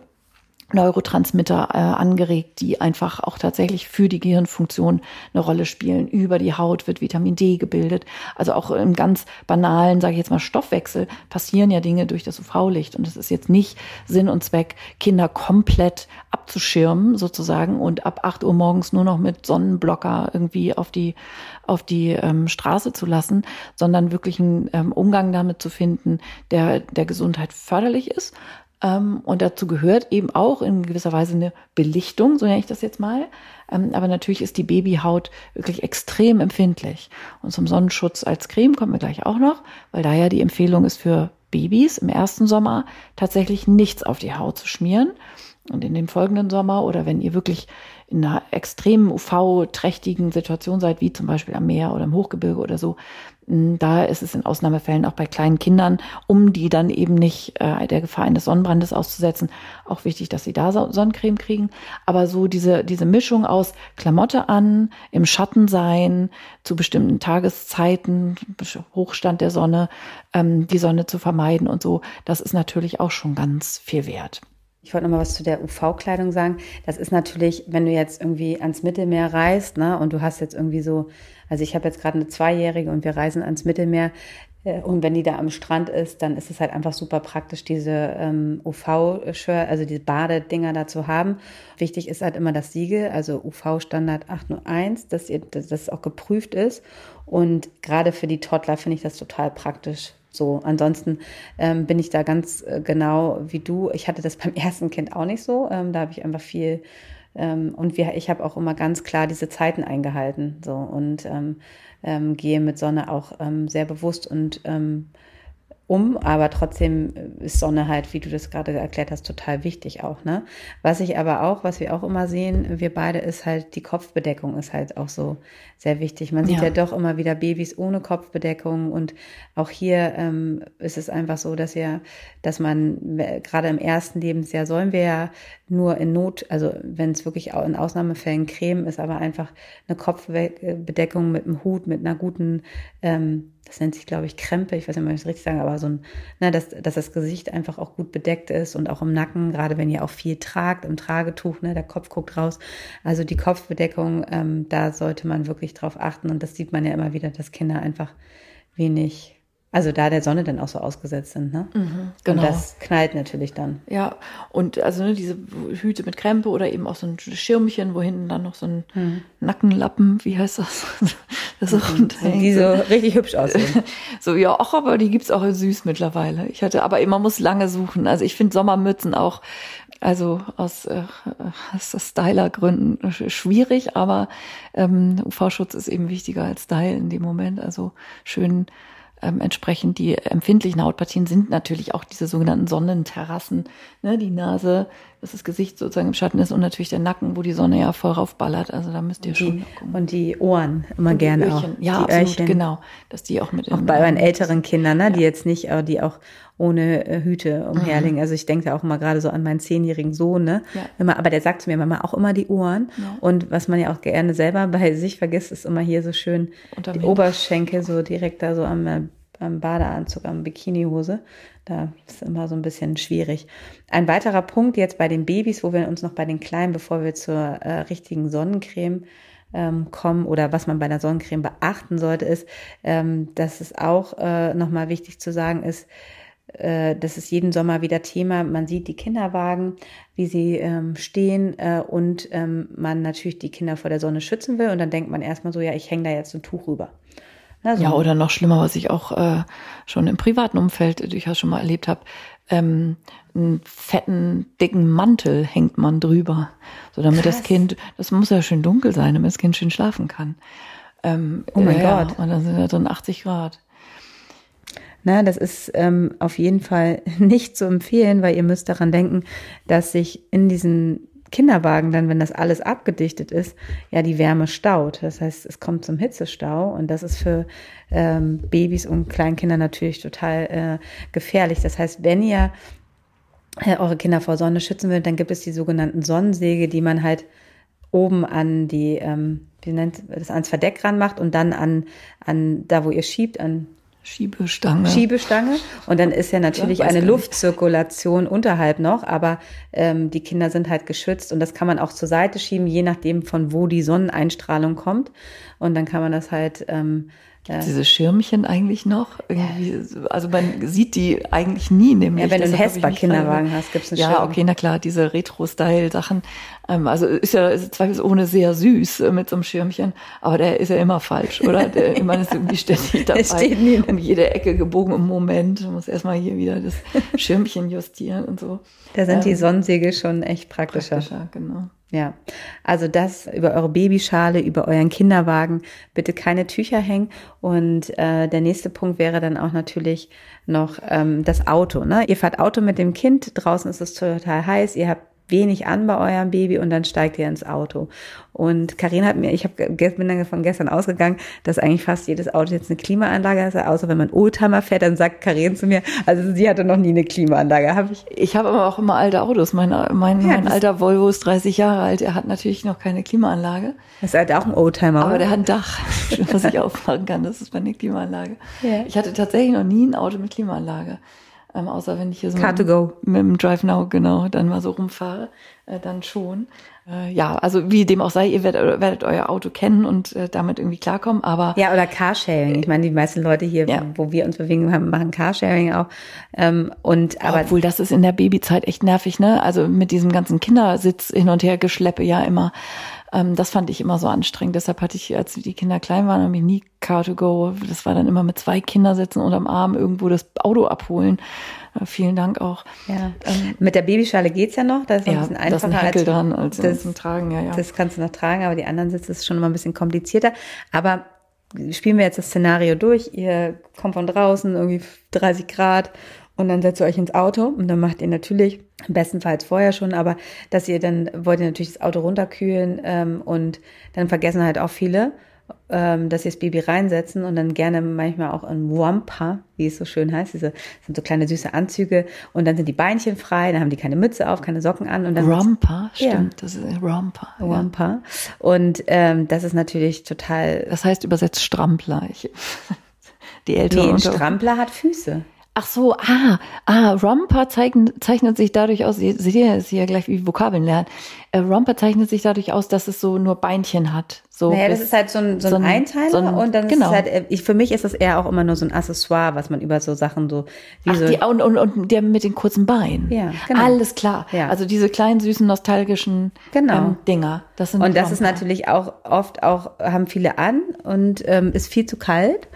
Neurotransmitter äh, angeregt, die einfach auch tatsächlich für die Gehirnfunktion eine Rolle spielen. Über die Haut wird Vitamin D gebildet. Also auch im ganz banalen, sage ich jetzt mal, Stoffwechsel passieren ja Dinge durch das UV-Licht. Und es ist jetzt nicht Sinn und Zweck, Kinder komplett abzuschirmen sozusagen und ab acht Uhr morgens nur noch mit Sonnenblocker irgendwie auf die auf die ähm, Straße zu lassen, sondern wirklich einen ähm, Umgang damit zu finden, der der Gesundheit förderlich ist, und dazu gehört eben auch in gewisser Weise eine Belichtung, so nenne ich das jetzt mal. Ähm, aber natürlich ist die Babyhaut wirklich extrem empfindlich. Und zum Sonnenschutz als Creme kommen wir gleich auch noch, weil da ja die Empfehlung ist für Babys im ersten Sommer tatsächlich nichts auf die Haut zu schmieren. Und in den folgenden Sommer oder wenn ihr wirklich in einer extremen UV-trächtigen Situation seid, wie zum Beispiel am Meer oder im Hochgebirge oder so, da ist es in Ausnahmefällen auch bei kleinen Kindern, um die dann eben nicht äh, der Gefahr eines Sonnenbrandes auszusetzen, auch wichtig, dass sie da Sonnencreme kriegen. Aber so diese, diese Mischung aus Klamotte an, im Schatten sein, zu bestimmten Tageszeiten, Hochstand der Sonne, ähm, die Sonne zu vermeiden und so, das ist natürlich auch schon ganz viel wert.
Ich wollte noch mal was zu der UV-Kleidung sagen. Das ist natürlich, wenn du jetzt irgendwie ans Mittelmeer reist, ne, und du hast jetzt irgendwie so, also ich habe jetzt gerade eine Zweijährige und wir reisen ans Mittelmeer, äh, und wenn die da am Strand ist, dann ist es halt einfach super praktisch, diese ähm, UV-Shirt, also diese Badedinger da zu haben. Wichtig ist halt immer das Siegel, also UV-Standard 801, dass, ihr, dass das auch geprüft ist. Und gerade für die Toddler finde ich das total praktisch, so, ansonsten ähm, bin ich da ganz äh, genau wie du. Ich hatte das beim ersten Kind auch nicht so. Ähm, da habe ich einfach viel ähm, und wir, ich habe auch immer ganz klar diese Zeiten eingehalten. So und ähm, ähm, gehe mit Sonne auch ähm, sehr bewusst und ähm, um, aber trotzdem ist Sonne halt, wie du das gerade erklärt hast, total wichtig auch, ne? Was ich aber auch, was wir auch immer sehen, wir beide, ist halt, die Kopfbedeckung ist halt auch so sehr wichtig. Man sieht ja, ja doch immer wieder Babys ohne Kopfbedeckung und auch hier ähm, ist es einfach so, dass ja, dass man gerade im ersten Lebensjahr sollen wir ja nur in Not, also wenn es wirklich auch in Ausnahmefällen Creme ist, aber einfach eine Kopfbedeckung mit einem Hut, mit einer guten ähm, das nennt sich, glaube ich, Krempe, ich weiß nicht, ob ich das richtig sagen, aber so ein, na, ne, dass, dass das Gesicht einfach auch gut bedeckt ist und auch im Nacken, gerade wenn ihr auch viel tragt, im Tragetuch, ne, der Kopf guckt raus. Also die Kopfbedeckung, ähm, da sollte man wirklich drauf achten und das sieht man ja immer wieder, dass Kinder einfach wenig also da der Sonne dann auch so ausgesetzt sind, ne? Mhm, genau. Und das knallt natürlich dann.
Ja, und also ne, diese Hüte mit Krempe oder eben auch so ein Schirmchen, wo hinten dann noch so ein mhm. Nackenlappen, wie heißt das? das
so mhm. Die so richtig hübsch aussehen.
so, ja, auch, aber die gibt's auch süß mittlerweile. Ich hatte, aber man muss lange suchen. Also ich finde Sommermützen auch, also aus, äh, aus Styler-Gründen schwierig, aber ähm, UV-Schutz ist eben wichtiger als Style in dem Moment. Also schön ähm, entsprechend die empfindlichen Hautpartien sind natürlich auch diese sogenannten Sonnenterrassen, ne, die Nase, dass das Gesicht sozusagen im Schatten ist und natürlich der Nacken, wo die Sonne ja voll raufballert. Also da müsst ihr
und
schon
die. Und die Ohren immer und gerne auch.
Ja, die absolut, Öhrchen. genau, dass die auch mit
auch bei euren älteren Kindern, ne, ja. die jetzt nicht, äh, die auch ohne äh, Hüte umherlegen. Mhm. Also ich denke da auch immer gerade so an meinen zehnjährigen Sohn, ne? Ja. Immer, aber der sagt zu mir Mama auch immer die Ohren. Ja. Und was man ja auch gerne selber bei sich vergisst, ist immer hier so schön die Oberschenkel so direkt da so am, äh, am Badeanzug, am Bikinihose. Da ist immer so ein bisschen schwierig. Ein weiterer Punkt jetzt bei den Babys, wo wir uns noch bei den Kleinen, bevor wir zur äh, richtigen Sonnencreme ähm, kommen oder was man bei der Sonnencreme beachten sollte, ist, ähm, dass es auch äh, nochmal wichtig zu sagen ist, das ist jeden Sommer wieder Thema. Man sieht die Kinderwagen, wie sie ähm, stehen äh, und ähm, man natürlich die Kinder vor der Sonne schützen will. Und dann denkt man erstmal so, ja, ich hänge da jetzt ein Tuch rüber.
Also, ja, oder noch schlimmer, was ich auch äh, schon im privaten Umfeld durchaus schon mal erlebt habe. Ähm, einen fetten, dicken Mantel hängt man drüber. So damit Krass. das Kind, das muss ja schön dunkel sein, damit das Kind schön schlafen kann. Ähm,
oh mein ja, Gott.
Und dann sind da drin 80 Grad.
Na, das ist ähm, auf jeden Fall nicht zu empfehlen, weil ihr müsst daran denken, dass sich in diesen Kinderwagen dann, wenn das alles abgedichtet ist, ja die Wärme staut. Das heißt, es kommt zum Hitzestau und das ist für ähm, Babys und Kleinkinder natürlich total äh, gefährlich. Das heißt, wenn ihr äh, eure Kinder vor Sonne schützen will, dann gibt es die sogenannten Sonnensäge, die man halt oben an die, ähm, wie nennt das, ans Verdeck ranmacht und dann an, an da, wo ihr schiebt, an
Schiebestange.
Schiebestange. Und dann ist ja natürlich ja, eine Luftzirkulation unterhalb noch, aber ähm, die Kinder sind halt geschützt und das kann man auch zur Seite schieben, je nachdem von wo die Sonneneinstrahlung kommt. Und dann kann man das halt ähm,
Gibt's diese Schirmchen eigentlich noch? Irgendwie, also man sieht die eigentlich nie, nämlich.
Ja, wenn du einen Hesper-Kinderwagen hast, gibt's einen
ja,
Schirm.
Ja, okay, na klar, diese Retro-Style-Sachen. Ähm, also ist ja ist zweifelsohne sehr süß äh, mit so einem Schirmchen, aber der ist ja immer falsch, oder? Der, man ist irgendwie ständig dabei, steht um jede Ecke gebogen im Moment. Man muss erstmal hier wieder das Schirmchen justieren und so.
Da sind ähm, die Sonnensegel schon echt praktischer. Praktischer,
genau.
Ja, also das über eure Babyschale, über euren Kinderwagen bitte keine Tücher hängen. Und äh, der nächste Punkt wäre dann auch natürlich noch ähm, das Auto. Ne? Ihr fahrt Auto mit dem Kind, draußen ist es total heiß, ihr habt wenig an bei eurem Baby und dann steigt ihr ins Auto. Und Karin hat mir, ich hab, bin dann von gestern ausgegangen, dass eigentlich fast jedes Auto jetzt eine Klimaanlage hat, außer wenn man Oldtimer fährt, dann sagt Karin zu mir, also sie hatte noch nie eine Klimaanlage. Hab ich
ich habe aber auch immer alte Autos. Mein, mein, ja, mein alter Volvo ist 30 Jahre alt. Er hat natürlich noch keine Klimaanlage.
Das ist halt auch ein Oldtimer.
Aber oder? der hat ein Dach, was ich aufmachen kann. Das ist meine Klimaanlage. Ja. Ich hatte tatsächlich noch nie ein Auto mit Klimaanlage. Ähm, außer wenn ich hier so
Car to go.
mit dem Drive Now genau dann mal so rumfahre, äh, dann schon. Äh, ja, also wie dem auch sei, ihr werdet, werdet euer Auto kennen und äh, damit irgendwie klarkommen, aber
ja oder Carsharing. Ich meine, die meisten Leute hier, ja. wo wir uns bewegen, haben, machen Carsharing auch. Ähm, und aber
obwohl das ist in der Babyzeit echt nervig, ne? Also mit diesem ganzen Kindersitz hin und her geschleppe ja immer. Ähm, das fand ich immer so anstrengend. Deshalb hatte ich, als die Kinder klein waren, habe ich nie Car to go. Das war dann immer mit zwei Kindersitzen unterm Arm irgendwo das Auto abholen. Äh, vielen Dank auch.
Ja. Ähm, mit der Babyschale geht's ja noch. Da ist ja, ein bisschen einfacher.
Das ist ein Henkel dran als
das, zum Tragen. Ja, ja. Das kannst du noch tragen, aber die anderen Sitze ist schon immer ein bisschen komplizierter. Aber spielen wir jetzt das Szenario durch. Ihr kommt von draußen, irgendwie 30 Grad und dann setzt ihr euch ins Auto und dann macht ihr natürlich, bestenfalls vorher schon, aber dass ihr dann wollt ihr natürlich das Auto runterkühlen ähm, und dann vergessen halt auch viele, ähm, dass sie das Baby reinsetzen und dann gerne manchmal auch in Wampa, wie es so schön heißt, diese sind so kleine süße Anzüge und dann sind die Beinchen frei, dann haben die keine Mütze auf, keine Socken an und dann
Romper, stimmt, ja. das ist Romper.
Romper. Ja. Und ähm, das ist natürlich total.
Das heißt übersetzt Strampler. Ich, die Ältere.
Nee, ein Strampler hat Füße.
Ach so, ah, ah, Romper zeichnet, zeichnet sich dadurch aus, seht ihr, ist ja gleich wie Vokabeln lernen. Äh, Romper zeichnet sich dadurch aus, dass es so nur Beinchen hat. So
naja, das ist halt so ein, so ein, so ein Einteiler so ein, und dann genau. ist es halt, äh, ich, für mich ist das eher auch immer nur so ein Accessoire, was man über so Sachen so,
wie Ach, so. Die, und, und, und der mit den kurzen Beinen. Ja, genau. Alles klar. Ja. Also diese kleinen, süßen, nostalgischen genau. ähm, Dinger.
Das sind und das Romper. ist natürlich auch oft auch, haben viele an und ähm, ist viel zu kalt.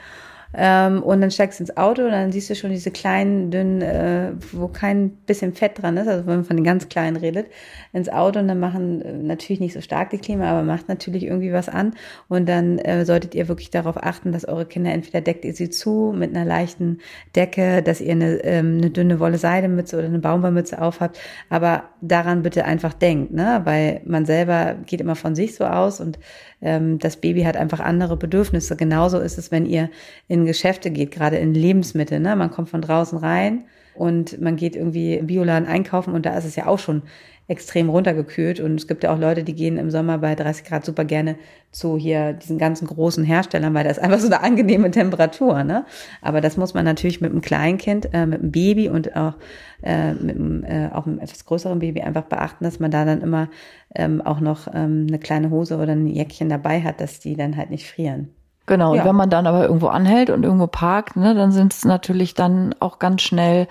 Ähm, und dann steigst du ins Auto und dann siehst du schon diese kleinen, dünnen, äh, wo kein bisschen Fett dran ist, also wenn man von den ganz kleinen redet, ins Auto und dann machen äh, natürlich nicht so stark die Klima, aber macht natürlich irgendwie was an. Und dann äh, solltet ihr wirklich darauf achten, dass eure Kinder entweder deckt ihr sie zu mit einer leichten Decke, dass ihr eine, ähm, eine dünne Wolle Seidemütze oder eine Baumwollmütze aufhabt, aber daran bitte einfach denkt, ne? weil man selber geht immer von sich so aus und ähm, das Baby hat einfach andere Bedürfnisse. Genauso ist es, wenn ihr in Geschäfte geht, gerade in Lebensmittel. Ne? Man kommt von draußen rein und man geht irgendwie im Bioladen einkaufen und da ist es ja auch schon extrem runtergekühlt. Und es gibt ja auch Leute, die gehen im Sommer bei 30 Grad super gerne zu hier diesen ganzen großen Herstellern, weil das ist einfach so eine angenehme Temperatur. Ne? Aber das muss man natürlich mit einem Kleinkind, äh, mit einem Baby und auch äh, mit einem, äh, auch einem etwas größeren Baby einfach beachten, dass man da dann immer ähm, auch noch ähm, eine kleine Hose oder ein Jäckchen dabei hat, dass die dann halt nicht frieren.
Genau, ja. und wenn man dann aber irgendwo anhält und irgendwo parkt, ne, dann sind es natürlich dann auch ganz schnell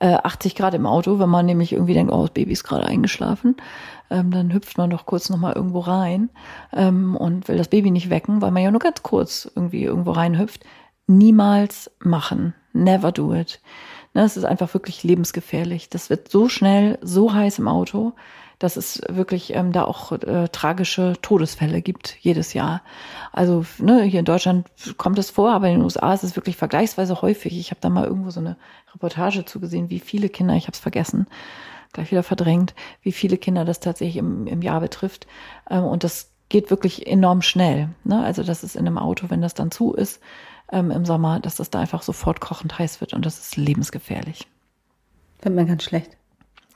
äh, 80 Grad im Auto, wenn man nämlich irgendwie denkt, oh, das Baby ist gerade eingeschlafen. Ähm, dann hüpft man doch kurz nochmal irgendwo rein ähm, und will das Baby nicht wecken, weil man ja nur ganz kurz irgendwie irgendwo reinhüpft. Niemals machen. Never do it. Ne, es ist einfach wirklich lebensgefährlich. Das wird so schnell, so heiß im Auto dass es wirklich ähm, da auch äh, tragische Todesfälle gibt jedes Jahr. Also ne, hier in Deutschland kommt es vor, aber in den USA ist es wirklich vergleichsweise häufig. Ich habe da mal irgendwo so eine Reportage zugesehen, wie viele Kinder, ich habe es vergessen, gleich wieder verdrängt, wie viele Kinder das tatsächlich im, im Jahr betrifft. Ähm, und das geht wirklich enorm schnell. Ne? Also das ist in einem Auto, wenn das dann zu ist ähm, im Sommer, dass das da einfach sofort kochend heiß wird und das ist lebensgefährlich.
Wird man ganz schlecht.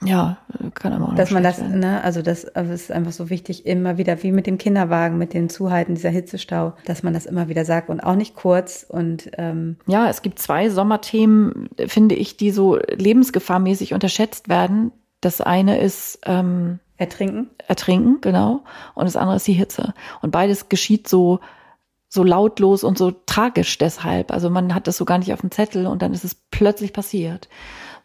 Ja, kann aber auch
Dass man das, sein. ne, also das, also ist einfach so wichtig, immer wieder, wie mit dem Kinderwagen, mit dem Zuhalten dieser Hitzestau, dass man das immer wieder sagt und auch nicht kurz und ähm
Ja, es gibt zwei Sommerthemen, finde ich, die so lebensgefahrmäßig unterschätzt werden. Das eine ist ähm,
Ertrinken.
Ertrinken, genau. Und das andere ist die Hitze. Und beides geschieht so so lautlos und so tragisch deshalb. Also man hat das so gar nicht auf dem Zettel und dann ist es plötzlich passiert.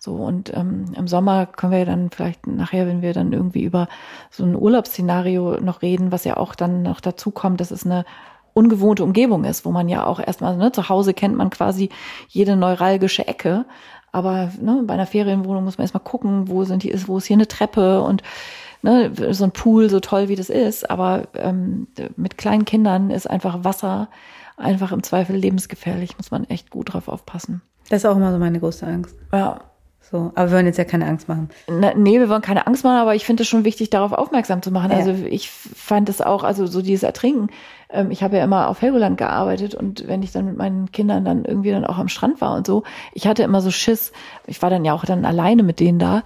So, und ähm, im Sommer können wir dann vielleicht nachher, wenn wir dann irgendwie über so ein Urlaubsszenario noch reden, was ja auch dann noch dazu kommt, dass es eine ungewohnte Umgebung ist, wo man ja auch erstmal, ne, zu Hause kennt man quasi jede neuralgische Ecke. Aber ne, bei einer Ferienwohnung muss man erstmal gucken, wo sind die, wo ist hier eine Treppe und ne, so ein Pool, so toll wie das ist. Aber ähm, mit kleinen Kindern ist einfach Wasser einfach im Zweifel lebensgefährlich, muss man echt gut drauf aufpassen.
Das ist auch immer so meine größte Angst.
Ja,
So, aber wir wollen jetzt ja keine Angst machen.
Na, nee, wir wollen keine Angst machen, aber ich finde es schon wichtig, darauf aufmerksam zu machen. Ja. Also ich fand es auch, also so dieses Ertrinken. Ähm, ich habe ja immer auf Helgoland gearbeitet und wenn ich dann mit meinen Kindern dann irgendwie dann auch am Strand war und so, ich hatte immer so Schiss. Ich war dann ja auch dann alleine mit denen da.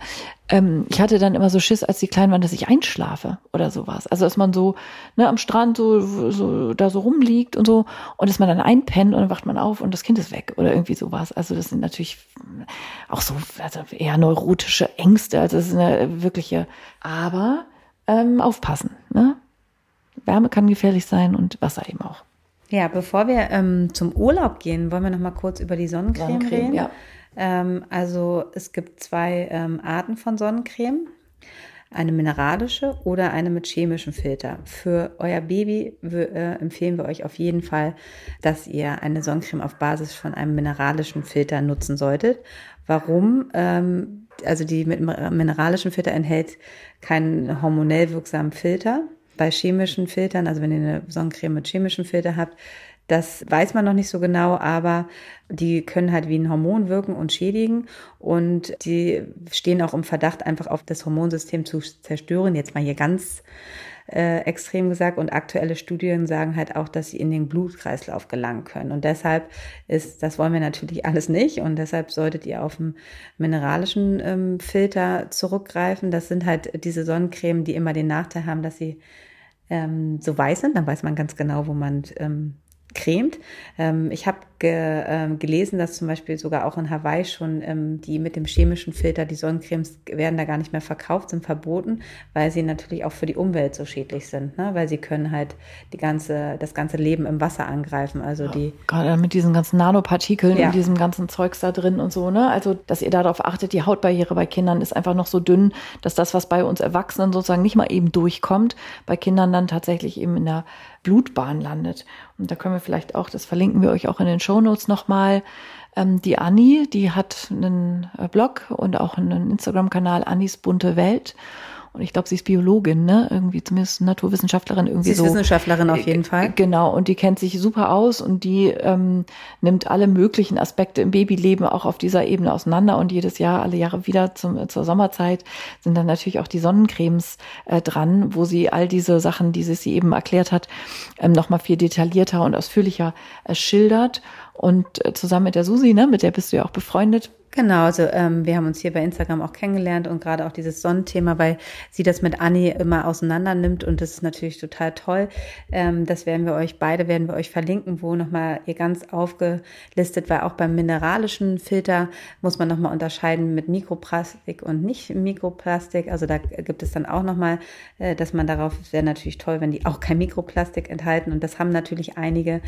Ähm, ich hatte dann immer so Schiss, als die klein waren, dass ich einschlafe oder sowas. Also dass man so ne, am Strand so, so da so rumliegt und so und dass man dann einpennt und dann wacht man auf und das Kind ist weg oder irgendwie sowas. Also das sind natürlich auch so also eher neurotische Ängste. Also das ist eine wirkliche. Aber ähm, aufpassen. Ne? Wärme kann gefährlich sein und Wasser eben auch.
Ja, bevor wir ähm, zum Urlaub gehen, wollen wir noch mal kurz über die Sonnencreme, Sonnencreme reden. Ja. Ähm, also es gibt zwei ähm, Arten von Sonnencreme. Eine mineralische oder eine mit chemischem Filter. Für euer Baby äh, empfehlen wir euch auf jeden Fall, dass ihr eine Sonnencreme auf Basis von einem mineralischen Filter nutzen solltet. Warum? Ähm, also die mit mineralischen Filter enthält keinen hormonell wirksamen Filter. Bei chemischen Filtern, also wenn ihr eine Sonnencreme mit chemischem Filter habt, das weiß man noch nicht so genau, aber die können halt wie ein Hormon wirken und schädigen und die stehen auch im Verdacht, einfach auf das Hormonsystem zu zerstören. Jetzt mal hier ganz äh, extrem gesagt. Und aktuelle Studien sagen halt auch, dass sie in den Blutkreislauf gelangen können. Und deshalb ist, das wollen wir natürlich alles nicht. Und deshalb solltet ihr auf einen mineralischen ähm, Filter zurückgreifen. Das sind halt diese Sonnencreme, die immer den Nachteil haben, dass sie ähm, so weiß sind. Dann weiß man ganz genau, wo man ähm, cremt. Ähm, ich habe ge, ähm, gelesen, dass zum Beispiel sogar auch in Hawaii schon ähm, die mit dem chemischen Filter, die Sonnencremes werden da gar nicht mehr verkauft, sind verboten, weil sie natürlich auch für die Umwelt so schädlich sind, ne? weil sie können halt die ganze, das ganze Leben im Wasser angreifen. Also die
gerade mit diesen ganzen Nanopartikeln ja. und diesem ganzen Zeugs da drin und so, ne? Also dass ihr darauf achtet, die Hautbarriere bei Kindern ist einfach noch so dünn, dass das, was bei uns Erwachsenen sozusagen nicht mal eben durchkommt, bei Kindern dann tatsächlich eben in der Blutbahn landet. Und da können wir vielleicht auch, das verlinken wir euch auch in den Shownotes nochmal, ähm, die Anni, die hat einen äh, Blog und auch einen Instagram-Kanal Annis bunte Welt. Und ich glaube, sie ist Biologin, ne? Irgendwie zumindest Naturwissenschaftlerin irgendwie
sie ist
so.
Wissenschaftlerin auf jeden Fall.
Genau. Und die kennt sich super aus und die ähm, nimmt alle möglichen Aspekte im Babyleben auch auf dieser Ebene auseinander. Und jedes Jahr, alle Jahre wieder zum, zur Sommerzeit sind dann natürlich auch die Sonnencremes äh, dran, wo sie all diese Sachen, die sie eben erklärt hat, ähm, nochmal viel detaillierter und ausführlicher äh, schildert. Und äh, zusammen mit der Susi, ne, mit der bist du ja auch befreundet,
Genau, also ähm, wir haben uns hier bei Instagram auch kennengelernt und gerade auch dieses Sonnenthema, weil sie das mit Anni immer auseinander nimmt und das ist natürlich total toll. Ähm, das werden wir euch beide, werden wir euch verlinken, wo nochmal ihr ganz aufgelistet, weil auch beim mineralischen Filter muss man nochmal unterscheiden mit Mikroplastik und nicht Mikroplastik. Also da gibt es dann auch nochmal, äh, dass man darauf, wäre natürlich toll, wenn die auch kein Mikroplastik enthalten und das haben natürlich einige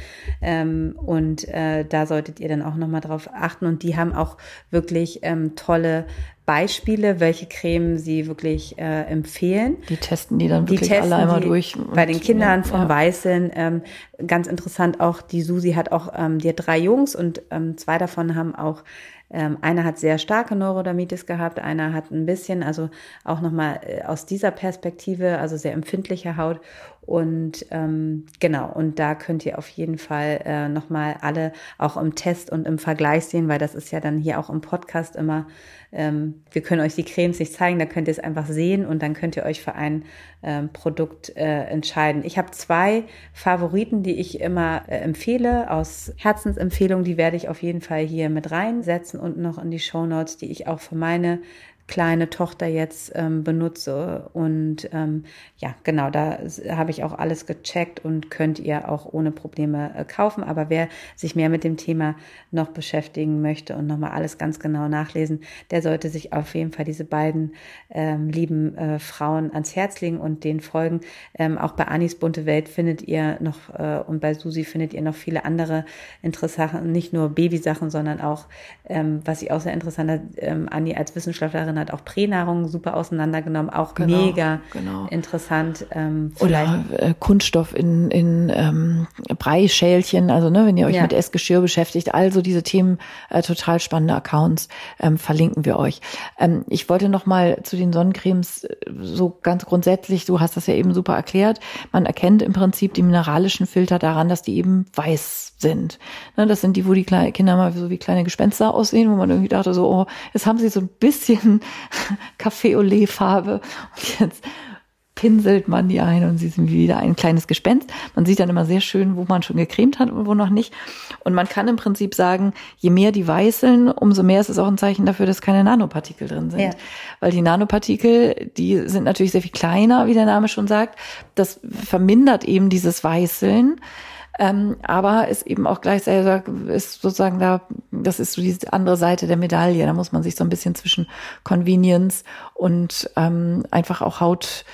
ähm, und äh, da solltet ihr dann auch nochmal drauf achten und die haben auch wirklich ähm, tolle Beispiele, welche Creme sie wirklich äh, empfehlen.
Die testen die dann wirklich die alle einmal durch.
Bei den Kindern vom ja. Weißeln. Ähm, ganz interessant auch, die Susi hat auch, ähm, die hat drei Jungs und ähm, zwei davon haben auch ähm, einer hat sehr starke Neurodermitis gehabt, einer hat ein bisschen, also auch nochmal äh, aus dieser Perspektive, also sehr empfindliche Haut. Und ähm, genau, und da könnt ihr auf jeden Fall äh, nochmal alle auch im Test und im Vergleich sehen, weil das ist ja dann hier auch im Podcast immer, ähm, wir können euch die Cremes nicht zeigen, da könnt ihr es einfach sehen und dann könnt ihr euch für ein ähm, Produkt äh, entscheiden. Ich habe zwei Favoriten, die ich immer äh, empfehle, aus Herzensempfehlung, die werde ich auf jeden Fall hier mit reinsetzen und noch in die Show Notes, die ich auch für meine kleine Tochter jetzt ähm, benutze. Und ähm, ja, genau, da habe ich auch alles gecheckt und könnt ihr auch ohne Probleme äh, kaufen. Aber wer sich mehr mit dem Thema noch beschäftigen möchte und nochmal alles ganz genau nachlesen, der sollte sich auf jeden Fall diese beiden ähm, lieben äh, Frauen ans Herz legen und den folgen. Ähm, auch bei Anis bunte Welt findet ihr noch äh, und bei Susi findet ihr noch viele andere Interessante, nicht nur Babysachen, sondern auch, ähm, was ich auch sehr interessant hat, ähm, Anni als Wissenschaftlerin Lehrerin hat auch Pränahrung super auseinandergenommen, auch genau, mega genau. interessant.
Ähm, Oder äh, Kunststoff in, in ähm, Breischälchen, also ne, wenn ihr euch ja. mit Essgeschirr beschäftigt, also diese Themen, äh, total spannende Accounts ähm, verlinken wir euch. Ähm, ich wollte noch mal zu den Sonnencremes äh, so ganz grundsätzlich, du hast das ja eben super erklärt, man erkennt im Prinzip die mineralischen Filter daran, dass die eben weiß sind. Ne, das sind die, wo die kleinen Kinder mal so wie kleine Gespenster aussehen, wo man irgendwie dachte so, oh, jetzt haben sie so ein bisschen Kaffee-Olé-Farbe und jetzt pinselt man die ein und sie sind wieder ein kleines Gespenst. Man sieht dann immer sehr schön, wo man schon gecremt hat und wo noch nicht. Und man kann im Prinzip sagen, je mehr die weißeln, umso mehr ist es auch ein Zeichen dafür, dass keine Nanopartikel drin sind. Ja. Weil die Nanopartikel, die sind natürlich sehr viel kleiner, wie der Name schon sagt. Das vermindert eben dieses Weißeln. Ähm, aber ist eben auch gleichzeitig ist sozusagen da, das ist so diese andere Seite der Medaille. Da muss man sich so ein bisschen zwischen Convenience und ähm, einfach auch Haut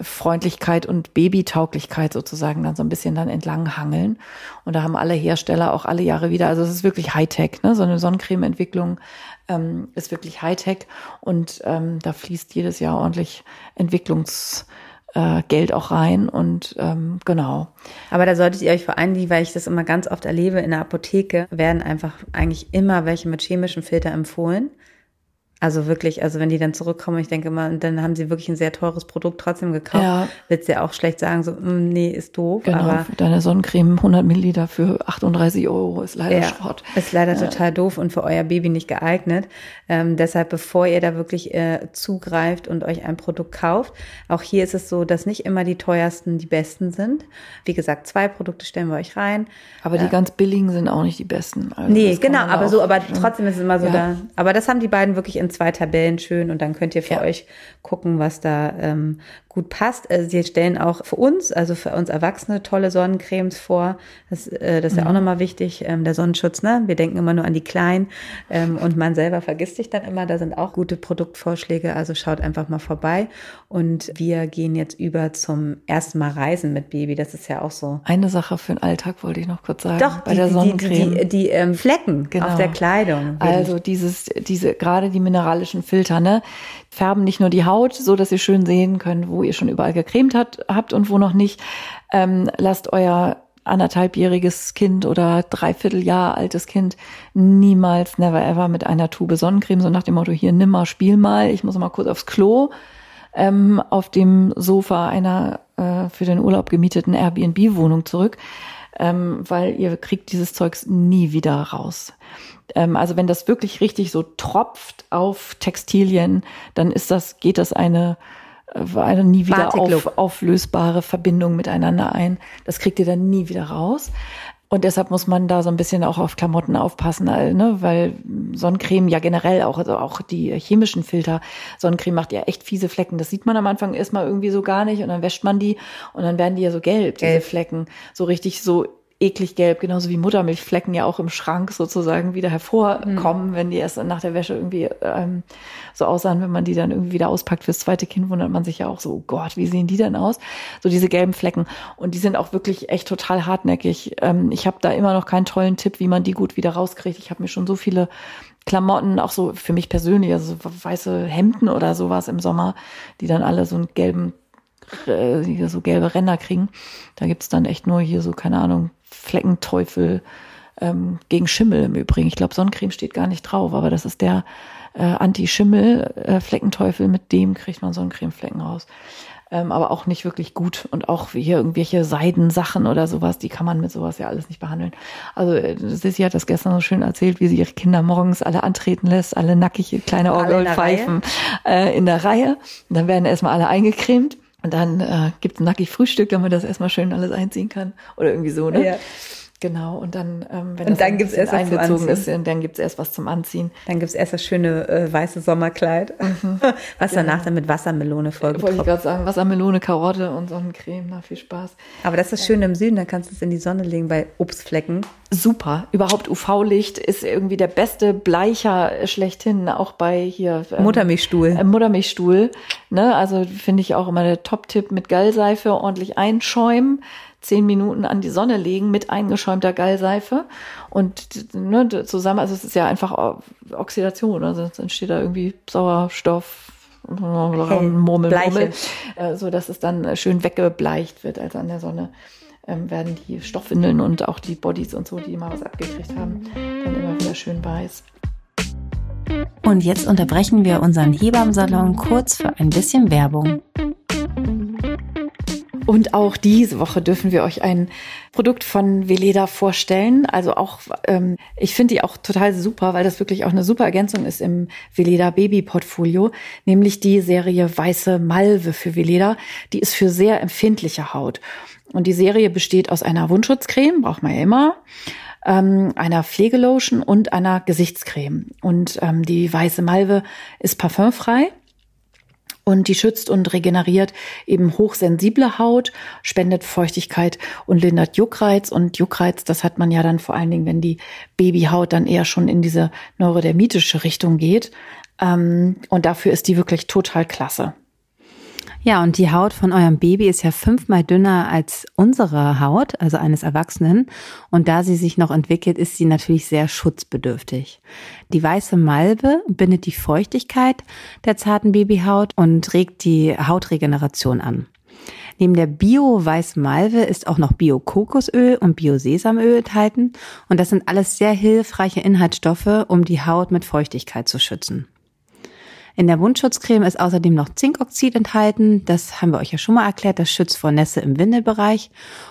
Freundlichkeit und Babytauglichkeit sozusagen dann so ein bisschen dann entlang hangeln. Und da haben alle Hersteller auch alle Jahre wieder, also es ist wirklich Hightech, ne? So eine Sonnencreme-Entwicklung ähm, ist wirklich Hightech und ähm, da fließt jedes Jahr ordentlich Entwicklungs äh, Geld auch rein und ähm, genau.
Aber da solltet ihr euch vor allem, weil ich das immer ganz oft erlebe in der Apotheke, werden einfach eigentlich immer welche mit chemischen Filter empfohlen. Also wirklich, also wenn die dann zurückkommen, ich denke mal, dann haben sie wirklich ein sehr teures Produkt trotzdem gekauft. Ja. Wird sie auch schlecht sagen, so, mm, nee, ist doof.
Genau, aber deine Sonnencreme 100 Milliliter für 38 Euro ist leider ja, Schrott.
Ist leider ja. total doof und für euer Baby nicht geeignet. Ähm, deshalb, bevor ihr da wirklich äh, zugreift und euch ein Produkt kauft, auch hier ist es so, dass nicht immer die teuersten die besten sind. Wie gesagt, zwei Produkte stellen wir euch rein.
Aber die äh, ganz billigen sind auch nicht die besten.
Also nee, genau, aber so, aber trotzdem ist es immer so da. Aber das haben die beiden wirklich in zwei Tabellen schön und dann könnt ihr für ja. euch gucken, was da ähm, gut passt. Also sie stellen auch für uns, also für uns Erwachsene, tolle Sonnencremes vor. Das, äh, das ist mhm. ja auch mhm. nochmal wichtig, ähm, der Sonnenschutz. Ne? Wir denken immer nur an die Kleinen ähm, und man selber vergisst sich dann immer. Da sind auch gute Produktvorschläge, also schaut einfach mal vorbei. Und wir gehen jetzt über zum ersten Mal Reisen mit Baby. Das ist ja auch so.
Eine Sache für den Alltag wollte ich noch kurz sagen.
Doch, bei die, der Sonnencreme. Die, die, die ähm, Flecken genau. auf der Kleidung.
Also dieses, diese, gerade die mineralischen Filter, ne? färben nicht nur die Haut, so dass ihr schön sehen könnt, wo ihr schon überall gecremt hat, habt und wo noch nicht. Ähm, lasst euer anderthalbjähriges Kind oder dreivierteljahr altes Kind niemals, never ever mit einer Tube Sonnencreme, so nach dem Motto, hier nimm mal, spiel mal, ich muss mal kurz aufs Klo, ähm, auf dem Sofa einer äh, für den Urlaub gemieteten Airbnb-Wohnung zurück, ähm, weil ihr kriegt dieses Zeugs nie wieder raus. Ähm, also wenn das wirklich richtig so tropft auf Textilien, dann ist das, geht das eine, äh, eine nie wieder auf, auflösbare Verbindung miteinander ein. Das kriegt ihr dann nie wieder raus. Und deshalb muss man da so ein bisschen auch auf Klamotten aufpassen, ne? weil Sonnencreme ja generell auch, also auch die chemischen Filter, Sonnencreme macht ja echt fiese Flecken. Das sieht man am Anfang erstmal irgendwie so gar nicht und dann wäscht man die und dann werden die ja so gelb, gelb. diese Flecken. So richtig so eklig gelb, genauso wie Muttermilchflecken ja auch im Schrank sozusagen wieder hervorkommen, mhm. wenn die erst nach der Wäsche irgendwie ähm, so aussahen, wenn man die dann irgendwie wieder auspackt fürs zweite Kind, wundert man sich ja auch so, oh Gott, wie sehen die denn aus? So diese gelben Flecken. Und die sind auch wirklich echt total hartnäckig. Ähm, ich habe da immer noch keinen tollen Tipp, wie man die gut wieder rauskriegt. Ich habe mir schon so viele Klamotten, auch so für mich persönlich, also weiße Hemden oder sowas im Sommer, die dann alle so einen gelben äh, so gelbe Ränder kriegen. Da gibt's dann echt nur hier so, keine Ahnung, Fleckenteufel ähm, gegen Schimmel im Übrigen. Ich glaube, Sonnencreme steht gar nicht drauf, aber das ist der äh, Anti-Schimmel-Fleckenteufel, äh, mit dem kriegt man Sonnencremeflecken raus. Ähm, aber auch nicht wirklich gut. Und auch wie hier irgendwelche Seidensachen oder sowas, die kann man mit sowas ja alles nicht behandeln. Also äh, Sissi hat das gestern so schön erzählt, wie sie ihre Kinder morgens alle antreten lässt, alle nackig, kleine Orgelpfeifen äh, in der Reihe. Und dann werden erstmal alle eingecremt. Und dann äh, gibt es nackig Frühstück, damit das erstmal schön alles einziehen kann. Oder irgendwie so, ne? Ja. Genau, und dann, ähm, wenn
und das dann gibt's erst
eingezogen ist, dann gibt's erst was zum Anziehen.
Dann gibt's erst das schöne äh, weiße Sommerkleid, mhm. was genau. danach dann mit Wassermelone vollgetropft.
Wollte ich gerade sagen, Wassermelone, Karotte und Sonnencreme, na viel Spaß.
Aber das ist das Schöne im Süden, da kannst du es in die Sonne legen bei Obstflecken.
Super, überhaupt UV-Licht ist irgendwie der beste Bleicher schlechthin, auch bei hier
ähm, Muttermilchstuhl.
Äh, Muttermilchstuhl, ne? Also finde ich auch immer der Top-Tipp mit Gallseife ordentlich einschäumen zehn Minuten an die Sonne legen mit eingeschäumter Gallseife und ne, zusammen, also es ist ja einfach Oxidation, also es entsteht da irgendwie Sauerstoff, Murmel, Murmel, äh, so dass es dann schön weggebleicht wird, also an der Sonne ähm, werden die Stoffwindeln und auch die Bodies und so, die mal was abgekriegt haben, dann immer wieder schön weiß.
Und jetzt unterbrechen wir unseren Hebammsalon kurz für ein bisschen Werbung.
Und auch diese Woche dürfen wir euch ein Produkt von Veleda vorstellen. Also auch, ähm, ich finde die auch total super, weil das wirklich auch eine super Ergänzung ist im Veleda Baby Portfolio, nämlich die Serie Weiße Malve für Veleda. Die ist für sehr empfindliche Haut. Und die Serie besteht aus einer Wundschutzcreme, braucht man ja immer, ähm, einer Pflegelotion und einer Gesichtscreme. Und ähm, die Weiße Malve ist parfümfrei und die schützt und regeneriert eben hochsensible Haut, spendet Feuchtigkeit und lindert Juckreiz. Und Juckreiz, das hat man ja dann vor allen Dingen, wenn die Babyhaut dann eher schon in diese neurodermitische Richtung geht. Ähm, und dafür ist die wirklich total klasse.
Ja, und die Haut von eurem Baby ist ja fünfmal dünner als unsere Haut, also eines Erwachsenen. Und da sie sich noch entwickelt, ist sie natürlich sehr schutzbedürftig. Die weiße Malve bindet die Feuchtigkeit der zarten Babyhaut und regt die Hautregeneration an. Neben der Bio-Weißen Malve ist auch noch Bio-Kokosöl und Bio-Sesamöl enthalten. Und das sind alles sehr hilfreiche Inhaltsstoffe, um die Haut mit Feuchtigkeit zu schützen. In der Wundschutzcreme ist außerdem noch Zinkoxid enthalten. Das haben wir euch ja schon mal erklärt. Das schützt vor Nässe im Windelbereich.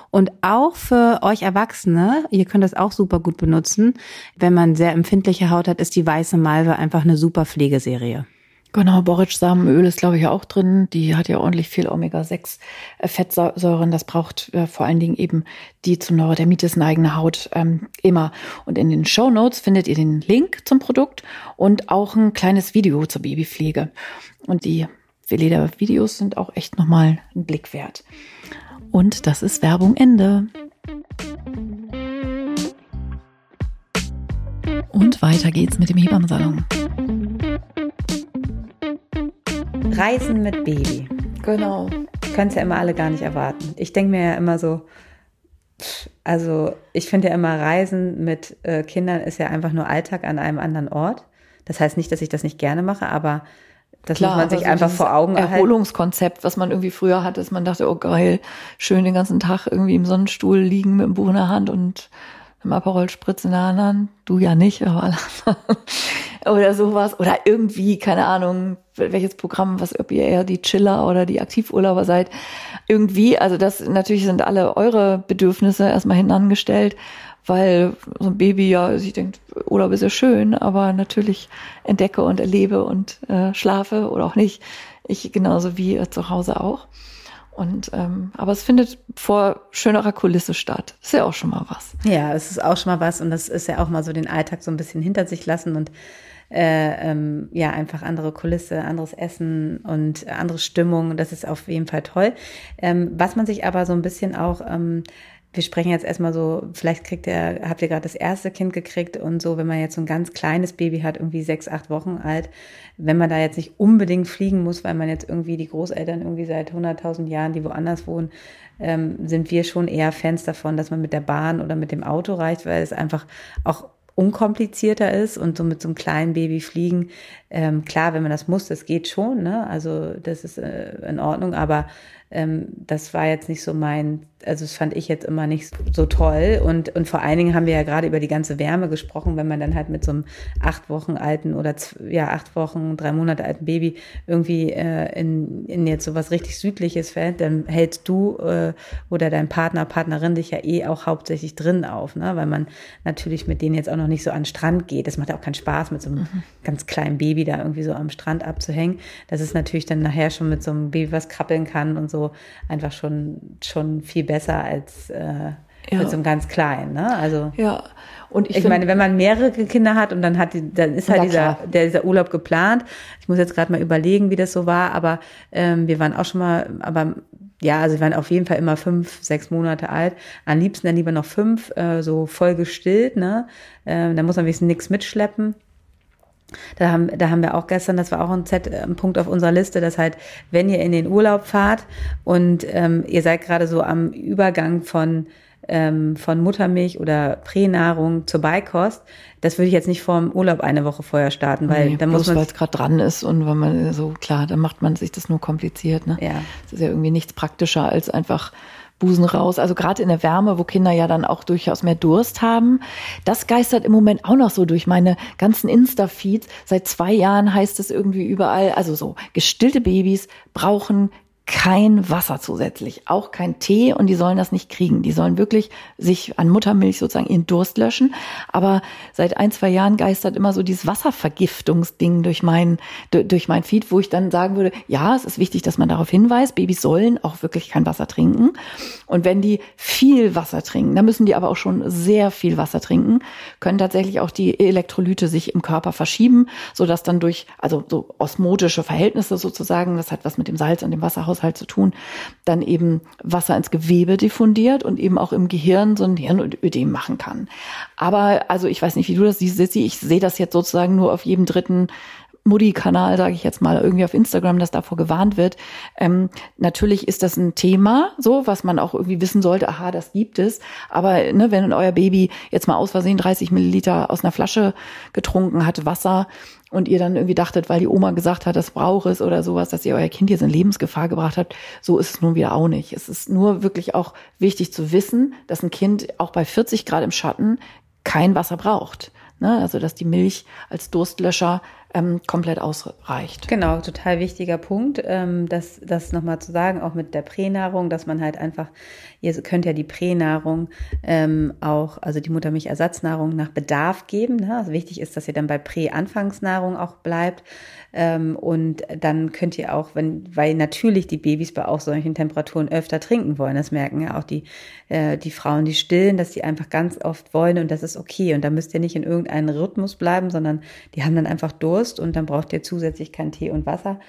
Und auch für euch Erwachsene, ihr könnt das auch super gut benutzen. Wenn man sehr empfindliche Haut hat, ist die weiße Malve einfach eine super Pflegeserie.
Genau, Borretsch-Samenöl ist, glaube ich, auch drin. Die hat ja ordentlich viel Omega-6-Fettsäuren. Das braucht äh, vor allen Dingen eben die zum Neurodermitis neigende Haut ähm, immer. Und in den Show Notes findet ihr den Link zum Produkt und auch ein kleines Video zur Babypflege. Und die Veleda-Videos sind auch echt nochmal ein Blick wert. Und das ist Werbung Ende. Und weiter geht's mit dem Hebammensalon.
Reisen mit Baby.
Genau.
Können es ja immer alle gar nicht erwarten. Ich denke mir ja immer so, also ich finde ja immer, Reisen mit äh, Kindern ist ja einfach nur Alltag an einem anderen Ort. Das heißt nicht, dass ich das nicht gerne mache, aber das Klar, muss man sich also einfach vor Augen
erhalten. Erholungskonzept, was man irgendwie früher hatte, dass man dachte, oh geil, schön den ganzen Tag irgendwie im Sonnenstuhl liegen mit dem Buch in der Hand und einem Aperol Spritz in der anderen. Du ja nicht, aber alle oder sowas. Oder irgendwie, keine Ahnung, welches Programm, was, ob ihr eher die Chiller oder die Aktivurlauber seid. Irgendwie, also das, natürlich sind alle eure Bedürfnisse erstmal hinangestellt, weil so ein Baby ja sich denkt, Urlaub ist ja schön, aber natürlich entdecke und erlebe und äh, schlafe oder auch nicht. Ich genauso wie äh, zu Hause auch. Und ähm, aber es findet vor schönerer Kulisse statt. Ist ja auch schon mal was.
Ja, es ist auch schon mal was und das ist ja auch mal so den Alltag so ein bisschen hinter sich lassen und äh, ähm, ja, einfach andere Kulisse, anderes Essen und andere Stimmung. Das ist auf jeden Fall toll. Ähm, was man sich aber so ein bisschen auch ähm, wir sprechen jetzt erstmal so, vielleicht kriegt ihr, habt ihr gerade das erste Kind gekriegt und so, wenn man jetzt so ein ganz kleines Baby hat, irgendwie sechs, acht Wochen alt, wenn man da jetzt nicht unbedingt fliegen muss, weil man jetzt irgendwie die Großeltern irgendwie seit 100.000 Jahren, die woanders wohnen, ähm, sind wir schon eher Fans davon, dass man mit der Bahn oder mit dem Auto reicht, weil es einfach auch unkomplizierter ist und so mit so einem kleinen Baby fliegen. Ähm, klar, wenn man das muss, das geht schon, ne? Also das ist äh, in Ordnung, aber ähm, das war jetzt nicht so mein, also das fand ich jetzt immer nicht so toll. Und, und vor allen Dingen haben wir ja gerade über die ganze Wärme gesprochen, wenn man dann halt mit so einem acht Wochen alten oder ja, acht Wochen, drei Monate alten Baby irgendwie äh, in, in jetzt so was richtig Südliches fällt, dann hältst du äh, oder dein Partner, Partnerin dich ja eh auch hauptsächlich drin auf, ne? weil man natürlich mit denen jetzt auch noch nicht so an den Strand geht. Das macht auch keinen Spaß, mit so einem mhm. ganz kleinen Baby da irgendwie so am Strand abzuhängen. Das ist natürlich dann nachher schon mit so einem Baby, was krabbeln kann und so so einfach schon, schon viel besser als äh, ja. mit so einem ganz kleinen. Ne? Also
ja.
Und ich, ich meine, wenn man mehrere Kinder hat und dann hat die, dann ist halt dieser, der, dieser Urlaub geplant. Ich muss jetzt gerade mal überlegen, wie das so war, aber ähm, wir waren auch schon mal, aber ja, also wir waren auf jeden Fall immer fünf, sechs Monate alt. Am liebsten dann lieber noch fünf, äh, so voll gestillt, ne? Ähm, da muss man wenigstens nichts mitschleppen. Da haben, da haben wir auch gestern, das war auch ein, Z, ein Punkt auf unserer Liste, dass halt, wenn ihr in den Urlaub fahrt und ähm, ihr seid gerade so am Übergang von, ähm, von Muttermilch oder Pränahrung zur Beikost, das würde ich jetzt nicht vor dem Urlaub eine Woche vorher starten, weil nee,
da muss man. Weil es gerade dran ist und wenn man so, klar, dann macht man sich das nur kompliziert. Ne?
Ja.
Das ist ja irgendwie nichts praktischer als einfach Busen raus. Also gerade in der Wärme, wo Kinder ja dann auch durchaus mehr Durst haben. Das geistert im Moment auch noch so durch meine ganzen Insta-Feeds. Seit zwei Jahren heißt es irgendwie überall, also so, gestillte Babys brauchen kein Wasser zusätzlich, auch kein Tee und die sollen das nicht kriegen. Die sollen wirklich sich an Muttermilch sozusagen ihren Durst löschen. Aber seit ein, zwei Jahren geistert immer so dieses Wasservergiftungsding durch mein, durch mein Feed, wo ich dann sagen würde, ja, es ist wichtig, dass man darauf hinweist, Babys sollen auch wirklich kein Wasser trinken. Und wenn die viel Wasser trinken, dann müssen die aber auch schon sehr viel Wasser trinken, können tatsächlich auch die Elektrolyte sich im Körper verschieben, sodass dann durch, also so osmotische Verhältnisse sozusagen, das hat was mit dem Salz und dem Wasserhaushalt Haushalt zu tun, dann eben Wasser ins Gewebe diffundiert und eben auch im Gehirn so ein Hirnödem machen kann. Aber also ich weiß nicht, wie du das siehst, Sissi, ich sehe das jetzt sozusagen nur auf jedem dritten Mutti-Kanal, sage ich jetzt mal, irgendwie auf Instagram, dass davor gewarnt wird. Ähm, natürlich ist das ein Thema, so was man auch irgendwie wissen sollte. Aha, das gibt es. Aber ne, wenn euer Baby jetzt mal aus Versehen 30 Milliliter aus einer Flasche getrunken hat, Wasser, und ihr dann irgendwie dachtet, weil die Oma gesagt hat, das braucht es oder sowas, dass ihr euer Kind jetzt in Lebensgefahr gebracht habt, so ist es nun wieder auch nicht. Es ist nur wirklich auch wichtig zu wissen, dass ein Kind auch bei 40 Grad im Schatten kein Wasser braucht. Ne? Also dass die Milch als Durstlöscher ähm, komplett ausreicht.
Genau, total wichtiger Punkt, ähm, das, das nochmal zu sagen, auch mit der Pränahrung, dass man halt einfach, ihr könnt ja die Pränahrung ähm, auch, also die Muttermilchersatznährung nach Bedarf geben. Ne? Also wichtig ist, dass ihr dann bei Prä-Anfangsnahrung auch bleibt. Ähm, und dann könnt ihr auch, wenn, weil natürlich die Babys bei auch solchen Temperaturen öfter trinken wollen. Das merken ja auch die, äh, die Frauen, die stillen, dass sie einfach ganz oft wollen und das ist okay. Und da müsst ihr nicht in irgendeinen Rhythmus bleiben, sondern die haben dann einfach Durst und dann braucht ihr zusätzlich kein Tee und Wasser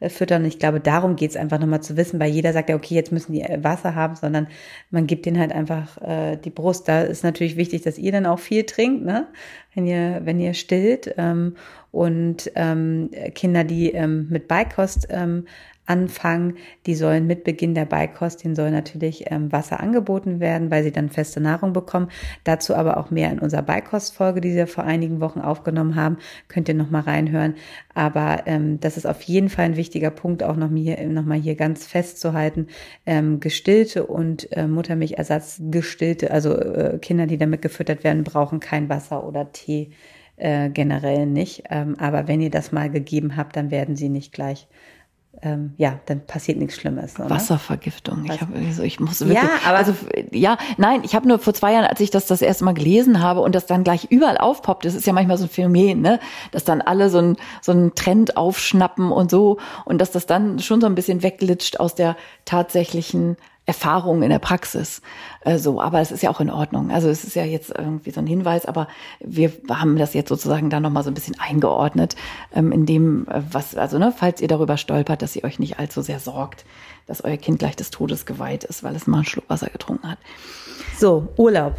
äh, füttern. Ich glaube, darum geht es einfach nochmal zu wissen, weil jeder sagt ja, okay, jetzt müssen die äh, Wasser haben, sondern man gibt denen halt einfach äh, die Brust. Da ist natürlich wichtig, dass ihr dann auch viel trinkt, ne? wenn ihr, wenn ihr stillt. Ähm, und ähm, Kinder, die ähm, mit Beikost ähm, anfangen, die sollen mit Beginn der Beikost, denen soll natürlich ähm, Wasser angeboten werden, weil sie dann feste Nahrung bekommen. Dazu aber auch mehr in unserer Beikostfolge, die wir vor einigen Wochen aufgenommen haben, könnt ihr noch mal reinhören. Aber ähm, das ist auf jeden Fall ein wichtiger Punkt, auch noch, hier, noch hier ganz festzuhalten. Ähm, gestillte und äh, Muttermilchersatz gestillte, also äh, Kinder, die damit gefüttert werden, brauchen kein Wasser oder Tee. Äh, generell nicht. Ähm, aber wenn ihr das mal gegeben habt, dann werden sie nicht gleich ähm, ja, dann passiert nichts Schlimmes.
Oder? Wasservergiftung. Ich, hab, so, ich muss wirklich, ja, aber also ja, nein, ich habe nur vor zwei Jahren, als ich das das erste Mal gelesen habe und das dann gleich überall aufpoppt, das ist ja manchmal so ein Phänomen, ne, dass dann alle so ein so einen Trend aufschnappen und so und dass das dann schon so ein bisschen wegglitscht aus der tatsächlichen Erfahrung in der Praxis. Äh, so, aber es ist ja auch in Ordnung. Also es ist ja jetzt irgendwie so ein Hinweis, aber wir haben das jetzt sozusagen da nochmal so ein bisschen eingeordnet, ähm, in dem, äh, was, also ne, falls ihr darüber stolpert, dass ihr euch nicht allzu sehr sorgt, dass euer Kind gleich des Todes geweiht ist, weil es mal einen Schluck Wasser getrunken hat.
So, Urlaub.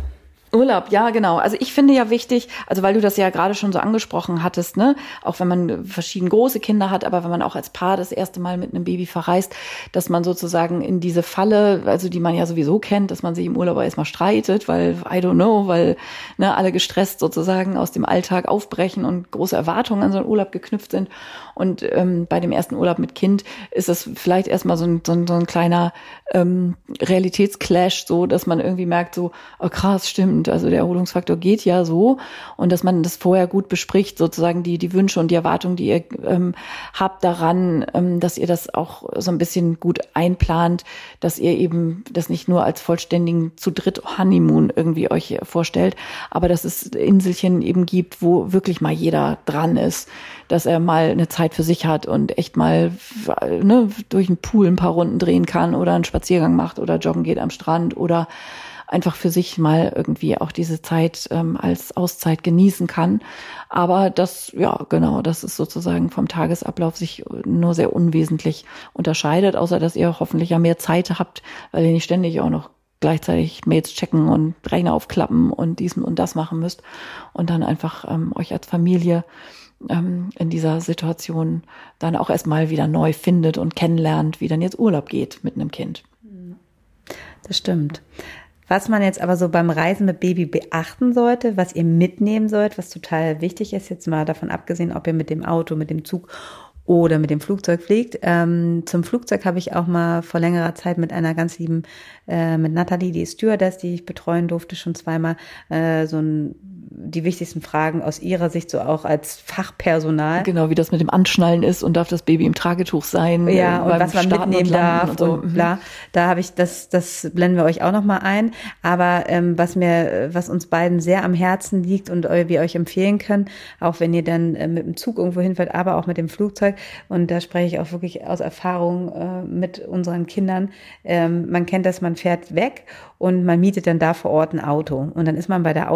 Urlaub, ja, genau. Also ich finde ja wichtig, also weil du das ja gerade schon so angesprochen hattest, ne, auch wenn man verschieden große Kinder hat, aber wenn man auch als Paar das erste Mal mit einem Baby verreist, dass man sozusagen in diese Falle, also die man ja sowieso kennt, dass man sich im Urlaub erstmal streitet, weil I don't know, weil ne, alle gestresst sozusagen aus dem Alltag aufbrechen und große Erwartungen an so einen Urlaub geknüpft sind. Und ähm, bei dem ersten Urlaub mit Kind ist das vielleicht erstmal so ein, so ein, so ein kleiner ähm, Realitätsclash, so dass man irgendwie merkt, so, oh krass, stimmt. Also der Erholungsfaktor geht ja so und dass man das vorher gut bespricht, sozusagen die, die Wünsche und die Erwartungen, die ihr ähm, habt daran, ähm, dass ihr das auch so ein bisschen gut einplant, dass ihr eben das nicht nur als vollständigen zu dritt Honeymoon irgendwie euch vorstellt, aber dass es Inselchen eben gibt, wo wirklich mal jeder dran ist, dass er mal eine Zeit für sich hat und echt mal ne, durch den Pool ein paar Runden drehen kann oder einen Spaziergang macht oder joggen geht am Strand oder einfach für sich mal irgendwie auch diese Zeit ähm, als Auszeit genießen kann. Aber das, ja, genau, das ist sozusagen vom Tagesablauf sich nur sehr unwesentlich unterscheidet, außer dass ihr hoffentlich ja mehr Zeit habt, weil ihr nicht ständig auch noch gleichzeitig Mails checken und Rechner aufklappen und diesen und das machen müsst und dann einfach ähm, euch als Familie ähm, in dieser Situation dann auch erstmal wieder neu findet und kennenlernt, wie dann jetzt Urlaub geht mit einem Kind.
Das stimmt. Was man jetzt aber so beim Reisen mit Baby beachten sollte, was ihr mitnehmen sollt, was total wichtig ist, jetzt mal davon abgesehen, ob ihr mit dem Auto, mit dem Zug oder mit dem Flugzeug fliegt. Ähm, zum Flugzeug habe ich auch mal vor längerer Zeit mit einer ganz lieben, äh, mit Nathalie, die ist Stewardess, die ich betreuen durfte schon zweimal, äh, so ein die wichtigsten Fragen aus Ihrer Sicht so auch als Fachpersonal.
Genau, wie das mit dem Anschnallen ist und darf das Baby im Tragetuch sein.
Ja, und was man Starten mitnehmen darf und, so. und bla. Da habe ich das, das blenden wir euch auch nochmal ein. Aber ähm, was mir, was uns beiden sehr am Herzen liegt und wir euch empfehlen können, auch wenn ihr dann äh, mit dem Zug irgendwo hinfällt, aber auch mit dem Flugzeug, und da spreche ich auch wirklich aus Erfahrung äh, mit unseren Kindern, ähm, man kennt das, man fährt weg und man mietet dann da vor Ort ein Auto. Und dann ist man bei der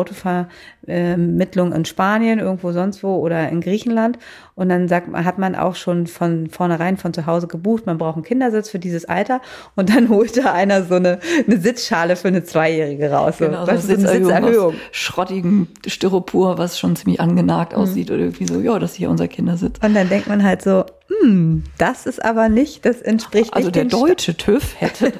Autovermittlung in Spanien, irgendwo sonst wo oder in Griechenland. Und dann sagt, hat man auch schon von vornherein von zu Hause gebucht, man braucht einen Kindersitz für dieses Alter. Und dann holt da einer so eine, eine Sitzschale für eine Zweijährige raus.
Genau, was so eine Sitzerhöhung. Schrottigen Styropor, was schon ziemlich angenagt mhm. aussieht oder irgendwie so, ja, das ist hier unser Kindersitz.
Und dann denkt man halt so, hm, das ist aber nicht, das entspricht
Also der deutsche TÜV hätte.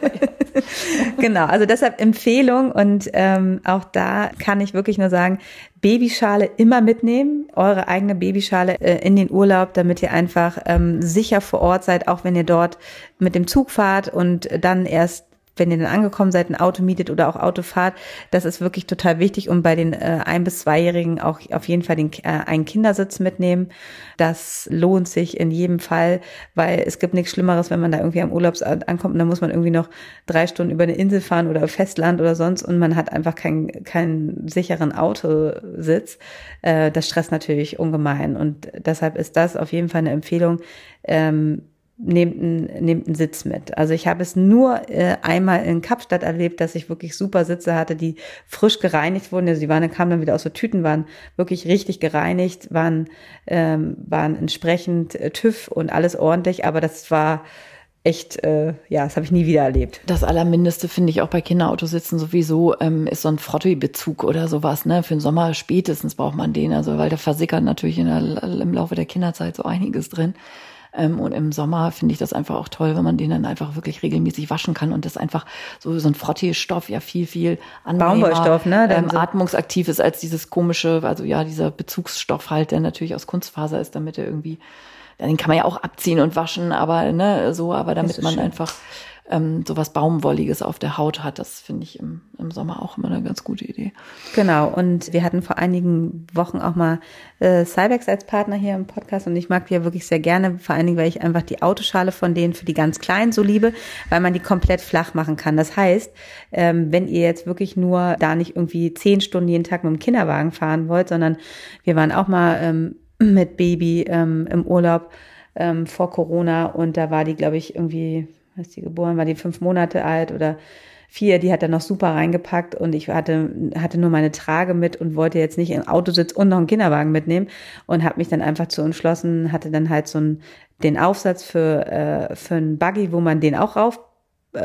genau, also deshalb Empfehlung und ähm, auch da kann ich wirklich nur sagen, Babyschale immer mitnehmen, eure eigene Babyschale äh, in den Urlaub, damit ihr einfach ähm, sicher vor Ort seid, auch wenn ihr dort mit dem Zug fahrt und dann erst wenn ihr dann angekommen seid, ein Auto mietet oder auch Auto fahrt, das ist wirklich total wichtig und bei den äh, ein- bis zweijährigen auch auf jeden Fall den, äh, einen Kindersitz mitnehmen. Das lohnt sich in jedem Fall, weil es gibt nichts Schlimmeres, wenn man da irgendwie am Urlaubsort ankommt und dann muss man irgendwie noch drei Stunden über eine Insel fahren oder Festland oder sonst und man hat einfach keinen keinen sicheren Autositz. Äh, das stresst natürlich ungemein und deshalb ist das auf jeden Fall eine Empfehlung. Ähm, nehmt einen, nehmt einen Sitz mit. Also ich habe es nur äh, einmal in Kapstadt erlebt, dass ich wirklich super Sitze hatte, die frisch gereinigt wurden. Also die waren, kamen dann wieder aus so Tüten, waren wirklich richtig gereinigt, waren, ähm, waren entsprechend äh, TÜV und alles ordentlich, aber das war echt, äh, ja, das habe ich nie wieder erlebt.
Das Allermindeste finde ich auch bei Kinderautositzen sowieso, ähm, ist so ein Frottee-Bezug oder sowas, ne? Für den Sommer spätestens braucht man den, also weil da versickert natürlich der, im Laufe der Kinderzeit so einiges drin. Ähm, und im Sommer finde ich das einfach auch toll, wenn man den dann einfach wirklich regelmäßig waschen kann und das einfach so, so ein Frottee-Stoff ja viel, viel
angenehmer, Baumwollstoff, ne?
Ähm, so atmungsaktiv ist als dieses komische, also ja, dieser Bezugsstoff halt, der natürlich aus Kunstfaser ist, damit er irgendwie, den kann man ja auch abziehen und waschen, aber ne, so, aber damit man schön. einfach ähm, so was Baumwolliges auf der Haut hat. Das finde ich im, im Sommer auch immer eine ganz gute Idee.
Genau, und wir hatten vor einigen Wochen auch mal äh, Cybex als Partner hier im Podcast und ich mag die ja wirklich sehr gerne, vor allen Dingen, weil ich einfach die Autoschale von denen für die ganz Kleinen so liebe, weil man die komplett flach machen kann. Das heißt, ähm, wenn ihr jetzt wirklich nur da nicht irgendwie zehn Stunden jeden Tag mit dem Kinderwagen fahren wollt, sondern wir waren auch mal ähm, mit Baby ähm, im Urlaub ähm, vor Corona und da war die, glaube ich, irgendwie als die geboren war, die fünf Monate alt oder vier, die hat er noch super reingepackt und ich hatte, hatte nur meine Trage mit und wollte jetzt nicht im Autositz und noch einen Kinderwagen mitnehmen und habe mich dann einfach zu entschlossen, hatte dann halt so einen, den Aufsatz für, äh, für einen Buggy, wo man den auch rauf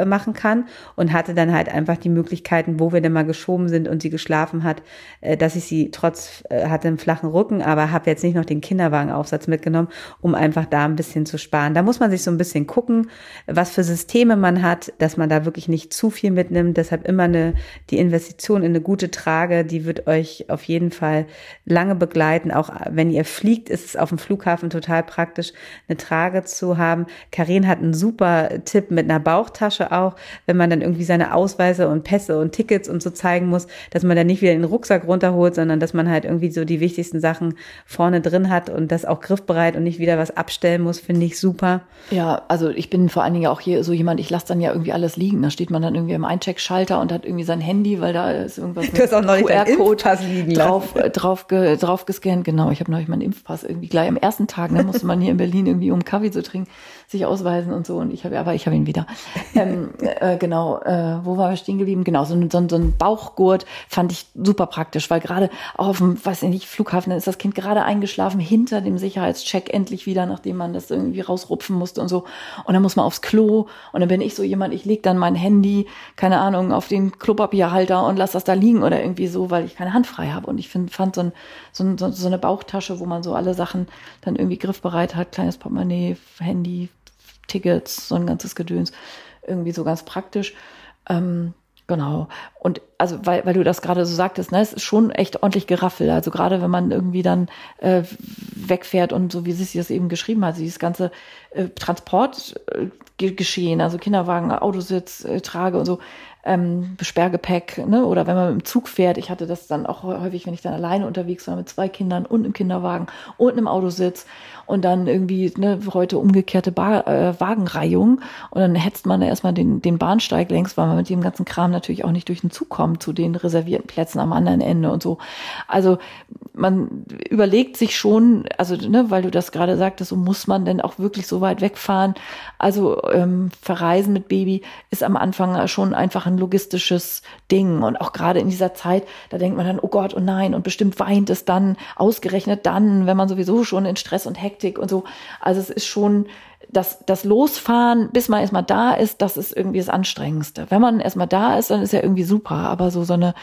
machen kann und hatte dann halt einfach die Möglichkeiten, wo wir denn mal geschoben sind und sie geschlafen hat, äh, dass ich sie trotz äh, hatte einen flachen Rücken, aber habe jetzt nicht noch den Kinderwagenaufsatz mitgenommen, um einfach da ein bisschen zu sparen. Da muss man sich so ein bisschen gucken, was für Systeme man hat, dass man da wirklich nicht zu viel mitnimmt. Deshalb immer eine die Investition in eine gute Trage, die wird euch auf jeden Fall lange begleiten. Auch wenn ihr fliegt, ist es auf dem Flughafen total praktisch, eine Trage zu haben. Karin hat einen super Tipp mit einer Bauchtasche Tasche auch, wenn man dann irgendwie seine Ausweise und Pässe und Tickets und so zeigen muss, dass man dann nicht wieder den Rucksack runterholt, sondern dass man halt irgendwie so die wichtigsten Sachen vorne drin hat und das auch griffbereit und nicht wieder was abstellen muss, finde ich super.
Ja, also ich bin vor allen Dingen auch hier so jemand, ich lasse dann ja irgendwie alles liegen. Da steht man dann irgendwie am Eincheckschalter und hat irgendwie sein Handy, weil da ist irgendwas
mit QR-Code
drauf, äh, drauf, ge, drauf gescannt. Genau, ich habe neulich meinen Impfpass irgendwie gleich am ersten Tag, ne, musste man hier in Berlin irgendwie um Kaffee zu trinken sich ausweisen und so. Und ich habe, aber ich habe ihn wieder. ähm, äh, genau, äh, wo war wir stehen geblieben? Genau, so, so, so ein Bauchgurt fand ich super praktisch, weil gerade auch auf dem, weiß ich nicht, Flughafen, dann ist das Kind gerade eingeschlafen hinter dem Sicherheitscheck endlich wieder, nachdem man das irgendwie rausrupfen musste und so. Und dann muss man aufs Klo und dann bin ich so jemand, ich leg dann mein Handy, keine Ahnung, auf den Klopapierhalter und lass das da liegen oder irgendwie so, weil ich keine Hand frei habe. Und ich find, fand so, ein, so, so, so eine Bauchtasche, wo man so alle Sachen dann irgendwie griffbereit hat, kleines Portemonnaie, Handy, Tickets, so ein ganzes Gedöns, irgendwie so ganz praktisch. Ähm, genau. Und also, weil, weil du das gerade so sagtest, ne, es ist schon echt ordentlich Geraffel. Also gerade wenn man irgendwie dann äh, wegfährt und so wie sie das eben geschrieben hat, dieses ganze äh, Transportgeschehen, äh, also Kinderwagen, Autositz, äh, Trage und so, ähm, Sperrgepäck, ne? oder wenn man mit dem Zug fährt. Ich hatte das dann auch häufig, wenn ich dann alleine unterwegs war mit zwei Kindern und im Kinderwagen und im Autositz und dann irgendwie ne, heute umgekehrte Bar, äh, Wagenreihung und dann hetzt man da erstmal den, den Bahnsteig längs, weil man mit dem ganzen Kram natürlich auch nicht durch den Zug kommt zu den reservierten Plätzen am anderen Ende und so. Also man überlegt sich schon, also ne, weil du das gerade sagtest, so muss man denn auch wirklich so weit wegfahren. Also ähm, verreisen mit Baby ist am Anfang schon einfach ein logistisches Ding und auch gerade in dieser Zeit, da denkt man dann, oh Gott, oh nein, und bestimmt weint es dann, ausgerechnet dann, wenn man sowieso schon in Stress und Hektik und so. Also es ist schon das, das Losfahren, bis man erstmal da ist, das ist irgendwie das Anstrengendste. Wenn man erstmal da ist, dann ist ja irgendwie super. Aber so, so eine,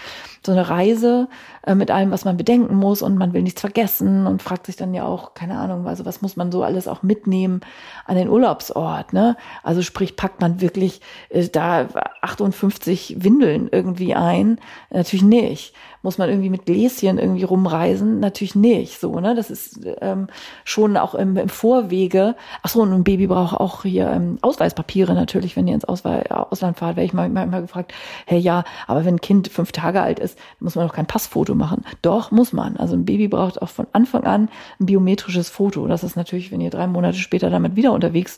so eine Reise äh, mit allem, was man bedenken muss und man will nichts vergessen und fragt sich dann ja auch, keine Ahnung, also was muss man so alles auch mitnehmen an den Urlaubsort, ne? Also sprich, packt man wirklich äh, da 58 Windeln irgendwie ein? Natürlich nicht muss man irgendwie mit Gläschen irgendwie rumreisen? Natürlich nicht. So, ne? Das ist ähm, schon auch im, im Vorwege. Ach so, und ein Baby braucht auch hier ähm, Ausweispapiere natürlich, wenn ihr ins Auswe Ausland fahrt, werde ich mal, mal, mal gefragt, hey ja, aber wenn ein Kind fünf Tage alt ist, muss man doch kein Passfoto machen. Doch, muss man. Also ein Baby braucht auch von Anfang an ein biometrisches Foto. Das ist natürlich, wenn ihr drei Monate später damit wieder unterwegs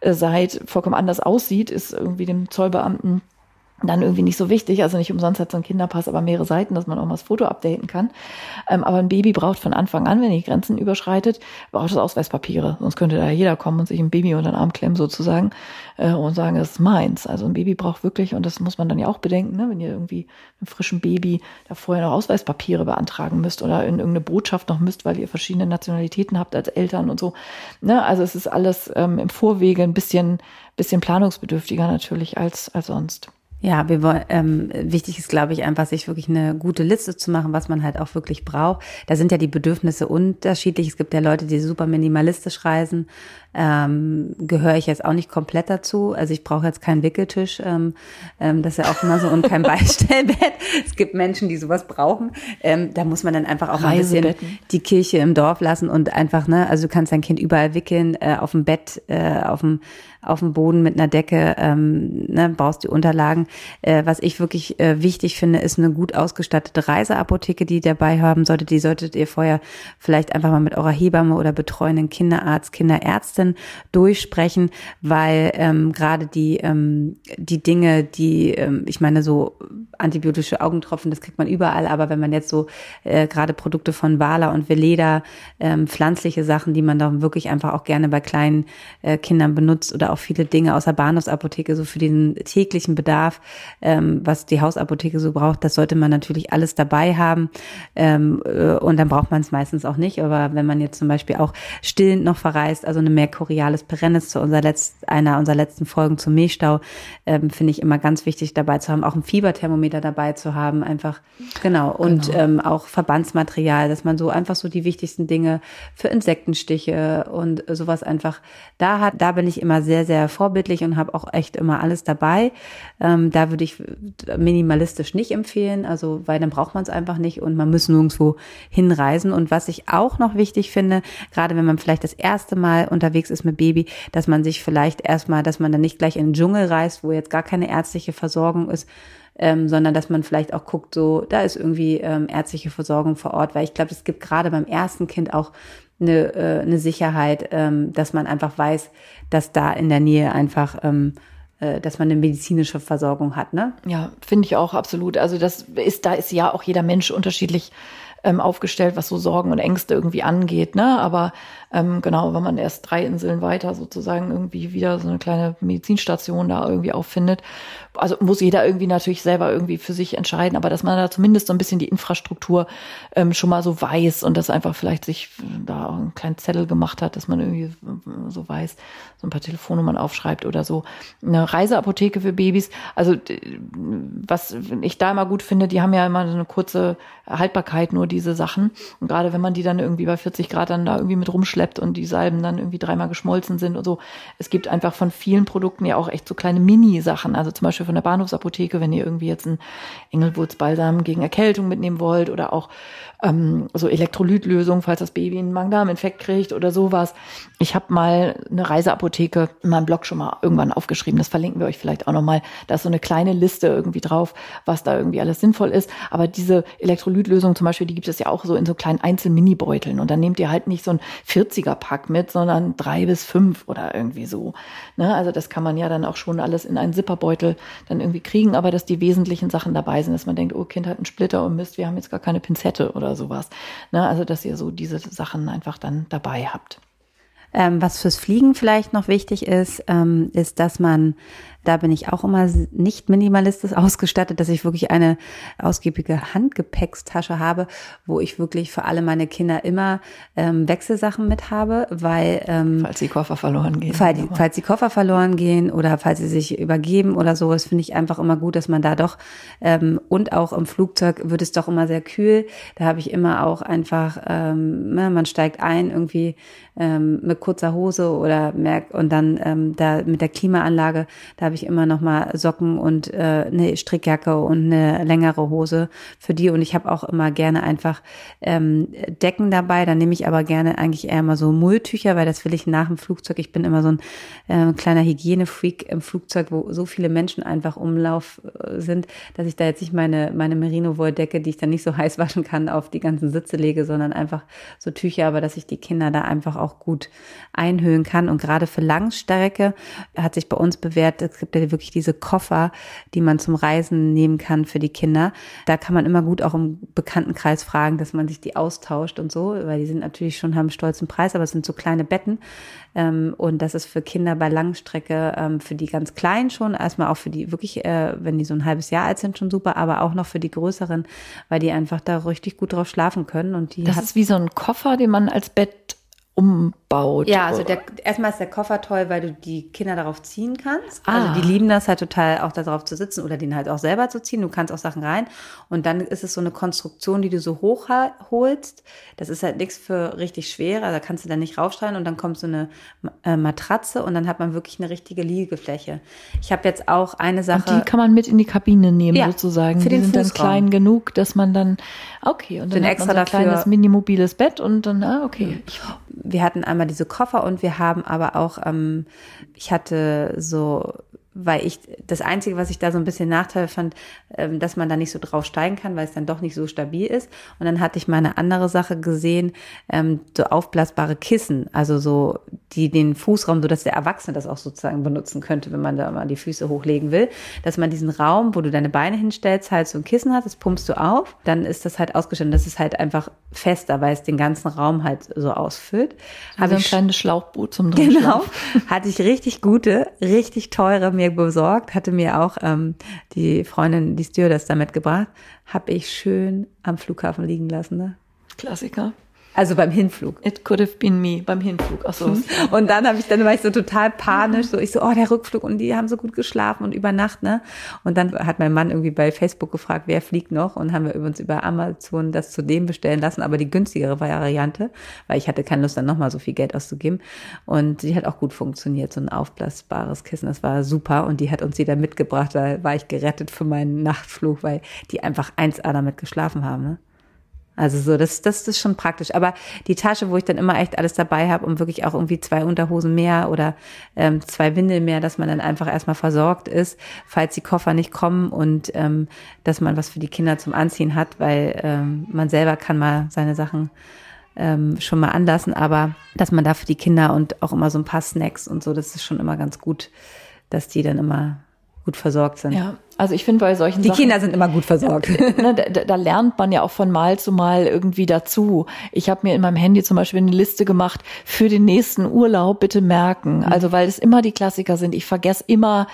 äh, seid, vollkommen anders aussieht, ist irgendwie dem Zollbeamten dann irgendwie nicht so wichtig. Also nicht umsonst hat so ein Kinderpass aber mehrere Seiten, dass man auch mal das Foto updaten kann. Ähm, aber ein Baby braucht von Anfang an, wenn die Grenzen überschreitet, braucht es Ausweispapiere. Sonst könnte da jeder kommen und sich ein Baby unter den Arm klemmen sozusagen äh, und sagen, das ist meins. Also ein Baby braucht wirklich, und das muss man dann ja auch bedenken, ne, wenn ihr irgendwie einem frischen Baby da vorher noch Ausweispapiere beantragen müsst oder in irgendeine Botschaft noch müsst, weil ihr verschiedene Nationalitäten habt als Eltern und so. Ne? Also es ist alles ähm, im Vorwege ein bisschen, bisschen planungsbedürftiger natürlich als, als sonst.
Ja, wir ähm, wichtig ist, glaube ich, einfach, sich wirklich eine gute Liste zu machen, was man halt auch wirklich braucht. Da sind ja die Bedürfnisse unterschiedlich. Es gibt ja Leute, die super minimalistisch reisen. Ähm, gehöre ich jetzt auch nicht komplett dazu. Also ich brauche jetzt keinen Wickeltisch. Ähm, ähm, das ist ja auch immer so und kein Beistellbett. es gibt Menschen, die sowas brauchen. Ähm, da muss man dann einfach auch ein bisschen die Kirche im Dorf lassen und einfach, ne, also du kannst dein Kind überall wickeln, äh, auf dem Bett, äh, auf dem auf dem Boden mit einer Decke, ähm, ne, brauchst die Unterlagen. Äh, was ich wirklich äh, wichtig finde, ist eine gut ausgestattete Reiseapotheke, die ihr dabei haben solltet. Die solltet ihr vorher vielleicht einfach mal mit eurer Hebamme oder betreuenden Kinderarzt, Kinderärztin durchsprechen, weil ähm, gerade die, ähm, die Dinge, die, ähm, ich meine, so antibiotische Augentropfen, das kriegt man überall, aber wenn man jetzt so äh, gerade Produkte von Wala und Veleda, ähm, pflanzliche Sachen, die man da wirklich einfach auch gerne bei kleinen äh, Kindern benutzt oder auch viele Dinge aus der Bahnhofsapotheke, so für den täglichen Bedarf, ähm, was die Hausapotheke so braucht, das sollte man natürlich alles dabei haben. Ähm, äh, und dann braucht man es meistens auch nicht. Aber wenn man jetzt zum Beispiel auch stillend noch verreist, also eine Mercurialis perennis zu unserer letzt, einer unserer letzten Folgen zum Milchstau, ähm, finde ich immer ganz wichtig dabei zu haben, auch ein Fieberthermometer dabei zu haben, einfach genau. Und genau. Ähm, auch Verbandsmaterial, dass man so einfach so die wichtigsten Dinge für Insektenstiche und sowas einfach da hat. Da bin ich immer sehr sehr, vorbildlich und habe auch echt immer alles dabei. Ähm, da würde ich minimalistisch nicht empfehlen, also weil dann braucht man es einfach nicht und man muss nirgendwo hinreisen. Und was ich auch noch wichtig finde, gerade wenn man vielleicht das erste Mal unterwegs ist mit Baby, dass man sich vielleicht erstmal, dass man dann nicht gleich in den Dschungel reist, wo jetzt gar keine ärztliche Versorgung ist, ähm, sondern dass man vielleicht auch guckt, so da ist irgendwie ähm, ärztliche Versorgung vor Ort, weil ich glaube, es gibt gerade beim ersten Kind auch eine, äh, eine Sicherheit, ähm, dass man einfach weiß, dass da in der Nähe einfach ähm, äh, dass man eine medizinische Versorgung hat, ne?
Ja, finde ich auch absolut. Also das ist, da ist ja auch jeder Mensch unterschiedlich ähm, aufgestellt, was so Sorgen und Ängste irgendwie angeht. Ne? Aber ähm, genau, wenn man erst drei Inseln weiter sozusagen irgendwie wieder so eine kleine Medizinstation da irgendwie auffindet. Also muss jeder irgendwie natürlich selber irgendwie für sich entscheiden, aber dass man da zumindest so ein bisschen die Infrastruktur ähm, schon mal so weiß und das einfach vielleicht sich da auch einen kleinen Zettel gemacht hat, dass man irgendwie so weiß, so ein paar Telefonnummern aufschreibt oder so. Eine Reiseapotheke für Babys. Also was ich da immer gut finde, die haben ja immer so eine kurze Haltbarkeit, nur diese Sachen. Und gerade wenn man die dann irgendwie bei 40 Grad dann da irgendwie mit rumschleppt und die Salben dann irgendwie dreimal geschmolzen sind und so. Es gibt einfach von vielen Produkten ja auch echt so kleine Mini-Sachen. Also zum Beispiel von der Bahnhofsapotheke, wenn ihr irgendwie jetzt einen Engelwurzbalsam gegen Erkältung mitnehmen wollt oder auch ähm, so Elektrolytlösung, falls das Baby einen Magen-Darm-Infekt kriegt oder sowas. Ich habe mal eine Reiseapotheke in meinem Blog schon mal irgendwann aufgeschrieben. Das verlinken wir euch vielleicht auch nochmal. Da ist so eine kleine Liste irgendwie drauf, was da irgendwie alles sinnvoll ist. Aber diese Elektrolytlösung zum Beispiel, die gibt es ja auch so in so kleinen Einzel-Mini-Beuteln. Und dann nehmt ihr halt nicht so ein 40er-Pack mit, sondern drei bis fünf oder irgendwie so. Ne? Also das kann man ja dann auch schon alles in einen Zipperbeutel dann irgendwie kriegen, aber dass die wesentlichen Sachen dabei sind, dass man denkt, oh, Kind hat einen Splitter und Mist, wir haben jetzt gar keine Pinzette oder sowas. Ne? Also dass ihr so diese Sachen einfach dann dabei habt.
Ähm, was fürs Fliegen vielleicht noch wichtig ist, ähm, ist, dass man da bin ich auch immer nicht minimalistisch ausgestattet, dass ich wirklich eine ausgiebige Handgepäckstasche habe, wo ich wirklich für alle meine Kinder immer ähm, Wechselsachen mit habe, weil ähm,
falls die Koffer verloren gehen.
Falls, die, falls die Koffer verloren gehen oder falls sie sich übergeben oder sowas, finde ich einfach immer gut, dass man da doch ähm, und auch im Flugzeug wird es doch immer sehr kühl. Da habe ich immer auch einfach, ähm, ne, man steigt ein irgendwie ähm, mit kurzer Hose oder merkt und dann ähm, da mit der Klimaanlage, da habe ich immer noch mal Socken und äh, eine Strickjacke und eine längere Hose für die und ich habe auch immer gerne einfach ähm, Decken dabei. Dann nehme ich aber gerne eigentlich eher mal so Mulltücher, weil das will ich nach dem Flugzeug. Ich bin immer so ein äh, kleiner Hygienefreak im Flugzeug, wo so viele Menschen einfach Umlauf äh, sind, dass ich da jetzt nicht meine meine Merino-Wolldecke, die ich dann nicht so heiß waschen kann, auf die ganzen Sitze lege, sondern einfach so Tücher, aber dass ich die Kinder da einfach auch gut einhüllen kann. Und gerade für Langstrecke hat sich bei uns bewährt, es gibt ja wirklich diese Koffer, die man zum Reisen nehmen kann für die Kinder. Da kann man immer gut auch im Bekanntenkreis fragen, dass man sich die austauscht und so, weil die sind natürlich schon, haben einen stolzen Preis, aber es sind so kleine Betten. Ähm, und das ist für Kinder bei Langstrecke, ähm, für die ganz Kleinen schon, erstmal auch für die wirklich, äh, wenn die so ein halbes Jahr alt sind, schon super, aber auch noch für die Größeren, weil die einfach da richtig gut drauf schlafen können. Und die
das ist wie so ein Koffer, den man als Bett umbaut.
Ja, also der, erstmal ist der Koffer toll, weil du die Kinder darauf ziehen kannst. Ah. Also die lieben das halt total, auch darauf zu sitzen oder den halt auch selber zu ziehen. Du kannst auch Sachen rein. Und dann ist es so eine Konstruktion, die du so hoch holst. Das ist halt nichts für richtig schwer. Also da kannst du dann nicht raufschreien und dann kommt so eine äh, Matratze und dann hat man wirklich eine richtige Liegefläche. Ich habe jetzt auch eine Sache.
Und die kann man mit in die Kabine nehmen ja, sozusagen. Für die den sind Fußraum. dann klein genug, dass man dann, okay, und dann
hat extra
man so ein kleines mini-mobiles Bett und dann, ah, okay.
Wir hatten einmal diese Koffer und wir haben aber auch, ähm, ich hatte so weil ich das Einzige, was ich da so ein bisschen Nachteil fand, ähm, dass man da nicht so drauf steigen kann, weil es dann doch nicht so stabil ist. Und dann hatte ich mal eine andere Sache gesehen, ähm, so aufblasbare Kissen, also so die den Fußraum, so dass der Erwachsene das auch sozusagen benutzen könnte, wenn man da mal die Füße hochlegen will, dass man diesen Raum, wo du deine Beine hinstellst, halt so ein Kissen hat, das pumpst du auf, dann ist das halt ausgestellt. Das ist halt einfach fester, weil es den ganzen Raum halt so ausfüllt.
Habe also ein kleines Schlauchboot zum
Drinschlafen. Genau, hatte ich richtig gute, richtig teure mir besorgt, hatte mir auch ähm, die Freundin, die Stewardess da mitgebracht, habe ich schön am Flughafen liegen lassen. Ne?
Klassiker.
Also beim Hinflug.
It could have been me beim Hinflug. Ach so.
Und dann habe ich dann war ich so total panisch, so ich so, oh der Rückflug und die haben so gut geschlafen und über Nacht, ne? Und dann hat mein Mann irgendwie bei Facebook gefragt, wer fliegt noch und haben wir uns über Amazon das zu dem bestellen lassen, aber die günstigere Variante, weil ich hatte keine Lust dann nochmal so viel Geld auszugeben und die hat auch gut funktioniert, so ein aufblasbares Kissen, das war super und die hat uns dann mitgebracht, da war ich gerettet für meinen Nachtflug, weil die einfach 1A damit geschlafen haben, ne? Also so, das, das ist schon praktisch. Aber die Tasche, wo ich dann immer echt alles dabei habe und wirklich auch irgendwie zwei Unterhosen mehr oder ähm, zwei Windeln mehr, dass man dann einfach erstmal versorgt ist, falls die Koffer nicht kommen und ähm, dass man was für die Kinder zum Anziehen hat, weil ähm, man selber kann mal seine Sachen ähm, schon mal anlassen, aber dass man da für die Kinder und auch immer so ein paar Snacks und so, das ist schon immer ganz gut, dass die dann immer gut versorgt sind.
Ja, also ich finde bei solchen
Die Sachen, Kinder sind immer gut versorgt.
Ne, da, da, lernt man ja auch von Mal zu Mal irgendwie dazu. Ich habe mir in meinem Handy zum Beispiel eine Liste gemacht für den nächsten Urlaub, bitte merken. Mhm. Also weil es immer die Klassiker sind. Ich vergesse immer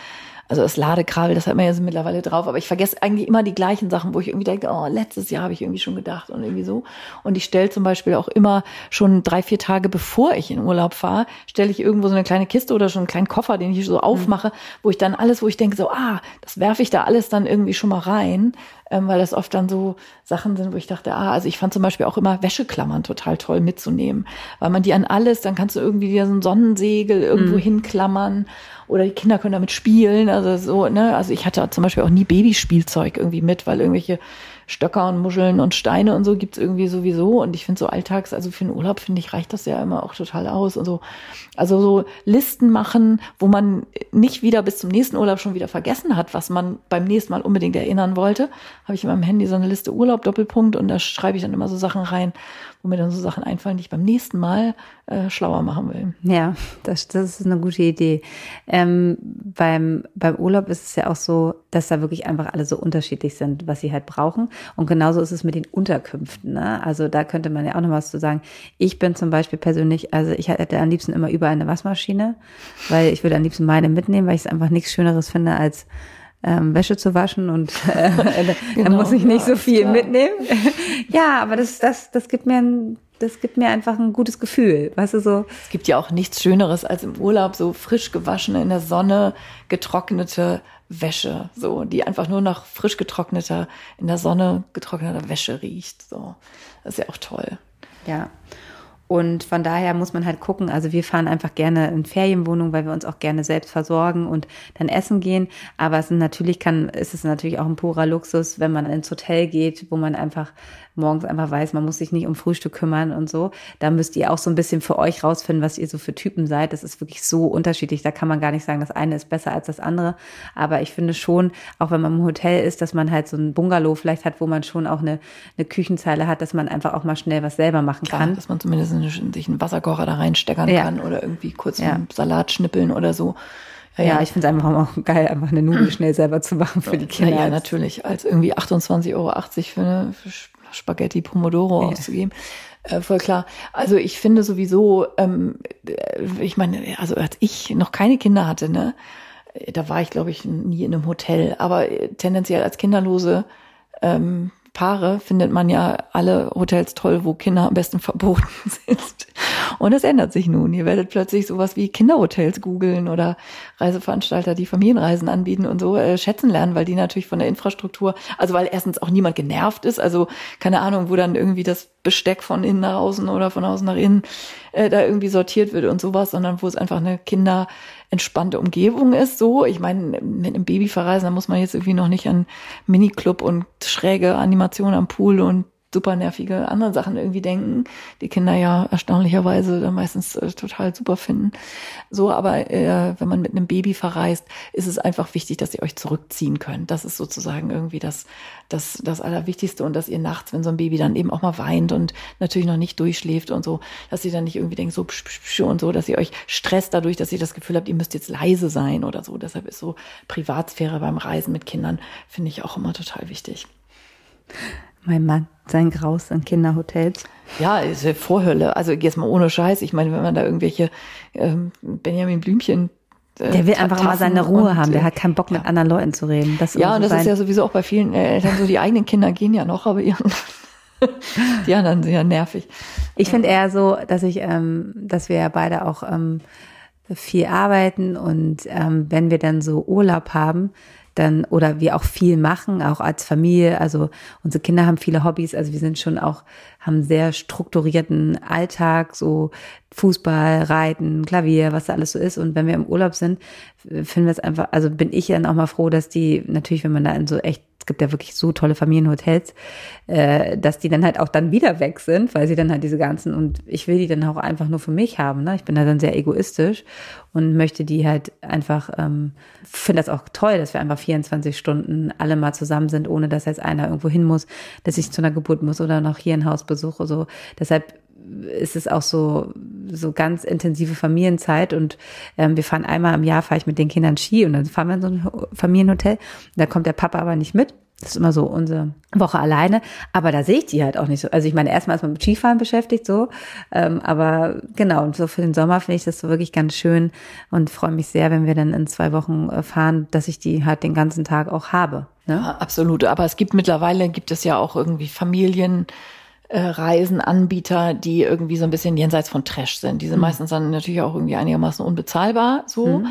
Also das Ladekabel, das hat man ja so mittlerweile drauf, aber ich vergesse eigentlich immer die gleichen Sachen, wo ich irgendwie denke, oh, letztes Jahr habe ich irgendwie schon gedacht und irgendwie so. Und ich stelle zum Beispiel auch immer schon drei, vier Tage bevor ich in Urlaub fahre, stelle ich irgendwo so eine kleine Kiste oder schon einen kleinen Koffer, den ich so aufmache, mhm. wo ich dann alles, wo ich denke, so, ah, das werfe ich da alles dann irgendwie schon mal rein ähm, weil das oft dann so Sachen sind, wo ich dachte, ah, also ich fand zum Beispiel auch immer Wäscheklammern total toll mitzunehmen, weil man die an alles, dann kannst du irgendwie wieder so ein Sonnensegel irgendwo mhm. hinklammern oder die Kinder können damit spielen, also so, ne, also ich hatte zum Beispiel auch nie Babyspielzeug irgendwie mit, weil irgendwelche Stöcker und Muscheln und Steine und so gibt's irgendwie sowieso. Und ich finde so alltags, also für einen Urlaub, finde ich, reicht das ja immer auch total aus. Und so, also so Listen machen, wo man nicht wieder bis zum nächsten Urlaub schon wieder vergessen hat, was man beim nächsten Mal unbedingt erinnern wollte. Habe ich in meinem Handy so eine Liste Urlaub, Doppelpunkt, und da schreibe ich dann immer so Sachen rein, wo mir dann so Sachen einfallen, die ich beim nächsten Mal äh, schlauer machen will.
Ja, das, das ist eine gute Idee. Ähm, beim, beim Urlaub ist es ja auch so, dass da wirklich einfach alle so unterschiedlich sind, was sie halt brauchen. Und genauso ist es mit den Unterkünften. Ne? Also da könnte man ja auch noch was zu sagen. Ich bin zum Beispiel persönlich, also ich hätte am liebsten immer überall eine Waschmaschine, weil ich würde am liebsten meine mitnehmen, weil ich es einfach nichts Schöneres finde als ähm, Wäsche zu waschen und äh, genau, dann muss ich nicht so viel klar. mitnehmen. ja, aber das, das, das gibt mir ein, das gibt mir einfach ein gutes Gefühl, weißt du so.
Es gibt ja auch nichts Schöneres als im Urlaub so frisch gewaschene in der Sonne getrocknete Wäsche, so die einfach nur nach frisch getrockneter in der Sonne getrockneter Wäsche riecht. So, das ist ja auch toll.
Ja. Und von daher muss man halt gucken, also wir fahren einfach gerne in Ferienwohnungen, weil wir uns auch gerne selbst versorgen und dann essen gehen. Aber es ist natürlich kann, ist es natürlich auch ein purer Luxus, wenn man ins Hotel geht, wo man einfach morgens einfach weiß, man muss sich nicht um Frühstück kümmern und so. Da müsst ihr auch so ein bisschen für euch rausfinden, was ihr so für Typen seid. Das ist wirklich so unterschiedlich. Da kann man gar nicht sagen, das eine ist besser als das andere. Aber ich finde schon, auch wenn man im Hotel ist, dass man halt so ein Bungalow vielleicht hat, wo man schon auch eine, eine Küchenzeile hat, dass man einfach auch mal schnell was selber machen Klar, kann.
Dass man zumindest sich einen Wasserkocher da reinsteckern ja. kann oder irgendwie kurz ja. einen Salat schnippeln oder so.
Ja, ja, ich finde es einfach auch geil, einfach eine Nudel schnell selber zu machen für die Kinder.
Ja, ja natürlich. Als irgendwie 28,80 Euro für eine Spaghetti Pomodoro ja. auszugeben. Äh, voll klar. Also ich finde sowieso, ähm, äh, ich meine, also als ich noch keine Kinder hatte, ne, da war ich, glaube ich, nie in einem Hotel, aber äh, tendenziell als Kinderlose ähm, Paare findet man ja alle Hotels toll, wo Kinder am besten verboten sind. Und es ändert sich nun. Ihr werdet plötzlich sowas wie Kinderhotels googeln oder Reiseveranstalter, die Familienreisen anbieten und so äh, schätzen lernen, weil die natürlich von der Infrastruktur, also weil erstens auch niemand genervt ist, also keine Ahnung, wo dann irgendwie das Besteck von innen nach außen oder von außen nach innen äh, da irgendwie sortiert wird und sowas, sondern wo es einfach eine Kinder entspannte Umgebung ist. So, ich meine, mit einem Baby verreisen, da muss man jetzt irgendwie noch nicht an Miniclub und schräge Animationen am Pool und super nervige andere Sachen irgendwie denken, die Kinder ja erstaunlicherweise dann meistens äh, total super finden. So, aber äh, wenn man mit einem Baby verreist, ist es einfach wichtig, dass ihr euch zurückziehen könnt. Das ist sozusagen irgendwie das, das, das Allerwichtigste und dass ihr nachts, wenn so ein Baby dann eben auch mal weint und natürlich noch nicht durchschläft und so, dass ihr dann nicht irgendwie denkt, so psch, psch, psch und so, dass ihr euch stresst dadurch, dass ihr das Gefühl habt, ihr müsst jetzt leise sein oder so. Deshalb ist so Privatsphäre beim Reisen mit Kindern, finde ich auch immer total wichtig.
Mein Mann, sein Graus an Kinderhotels.
Ja, ist ja Vorhölle. Also jetzt mal ohne Scheiß. Ich meine, wenn man da irgendwelche ähm, Benjamin Blümchen
äh, der will einfach mal seine Ruhe und, haben. Der hat keinen Bock, mit anderen Leuten zu reden.
Das ja, und das sein. ist ja sowieso auch bei vielen Eltern so. Die eigenen Kinder gehen ja noch, aber ihren, die anderen sind ja nervig.
Ich finde eher so, dass ich, ähm, dass wir ja beide auch ähm, viel arbeiten und ähm, wenn wir dann so Urlaub haben, dann oder wir auch viel machen, auch als Familie. Also unsere Kinder haben viele Hobbys, also wir sind schon auch, haben sehr strukturierten Alltag, so Fußball, Reiten, Klavier, was da alles so ist. Und wenn wir im Urlaub sind, finden wir es einfach, also bin ich dann auch mal froh, dass die, natürlich, wenn man da in so echt es gibt ja wirklich so tolle Familienhotels, äh, dass die dann halt auch dann wieder weg sind, weil sie dann halt diese ganzen, und ich will die dann auch einfach nur für mich haben. Ne? Ich bin da dann sehr egoistisch und möchte die halt einfach, ähm, finde das auch toll, dass wir einfach 24 Stunden alle mal zusammen sind, ohne dass jetzt einer irgendwo hin muss, dass ich zu einer Geburt muss oder noch hier ein Haus besuche. So. Deshalb ist es auch so, so ganz intensive Familienzeit und ähm, wir fahren einmal im Jahr, fahre ich mit den Kindern Ski und dann fahren wir in so ein Familienhotel. Da kommt der Papa aber nicht mit. Das ist immer so unsere Woche alleine. Aber da sehe ich die halt auch nicht so. Also ich meine, erstmal ist man mit Skifahren beschäftigt, so. Ähm, aber genau, und so für den Sommer finde ich das so wirklich ganz schön und freue mich sehr, wenn wir dann in zwei Wochen äh, fahren, dass ich die halt den ganzen Tag auch habe.
Ne? Ja, absolut. Aber es gibt mittlerweile, gibt es ja auch irgendwie Familien, äh, Reisenanbieter, die irgendwie so ein bisschen jenseits von Trash sind. Die sind mhm. meistens dann natürlich auch irgendwie einigermaßen unbezahlbar so. Mhm.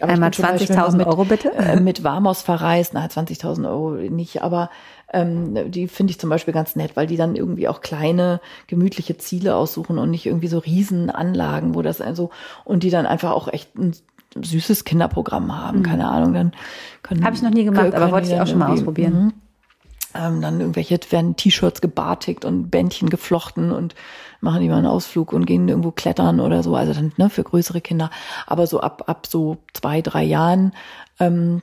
Aber Einmal 20.000 Euro bitte?
Äh, mit Warmos verreist, na 20.000 Euro nicht, aber ähm, die finde ich zum Beispiel ganz nett, weil die dann irgendwie auch kleine, gemütliche Ziele aussuchen und nicht irgendwie so Riesenanlagen, wo das also, und die dann einfach auch echt ein süßes Kinderprogramm haben, mhm. keine Ahnung, dann
können. Habe ich noch nie gemacht, aber wollte ich auch schon mal ausprobieren.
Ähm, dann irgendwelche werden T-Shirts gebartigt und Bändchen geflochten und machen die mal einen Ausflug und gehen irgendwo klettern oder so. Also dann ne, für größere Kinder. Aber so ab ab so zwei drei Jahren ähm,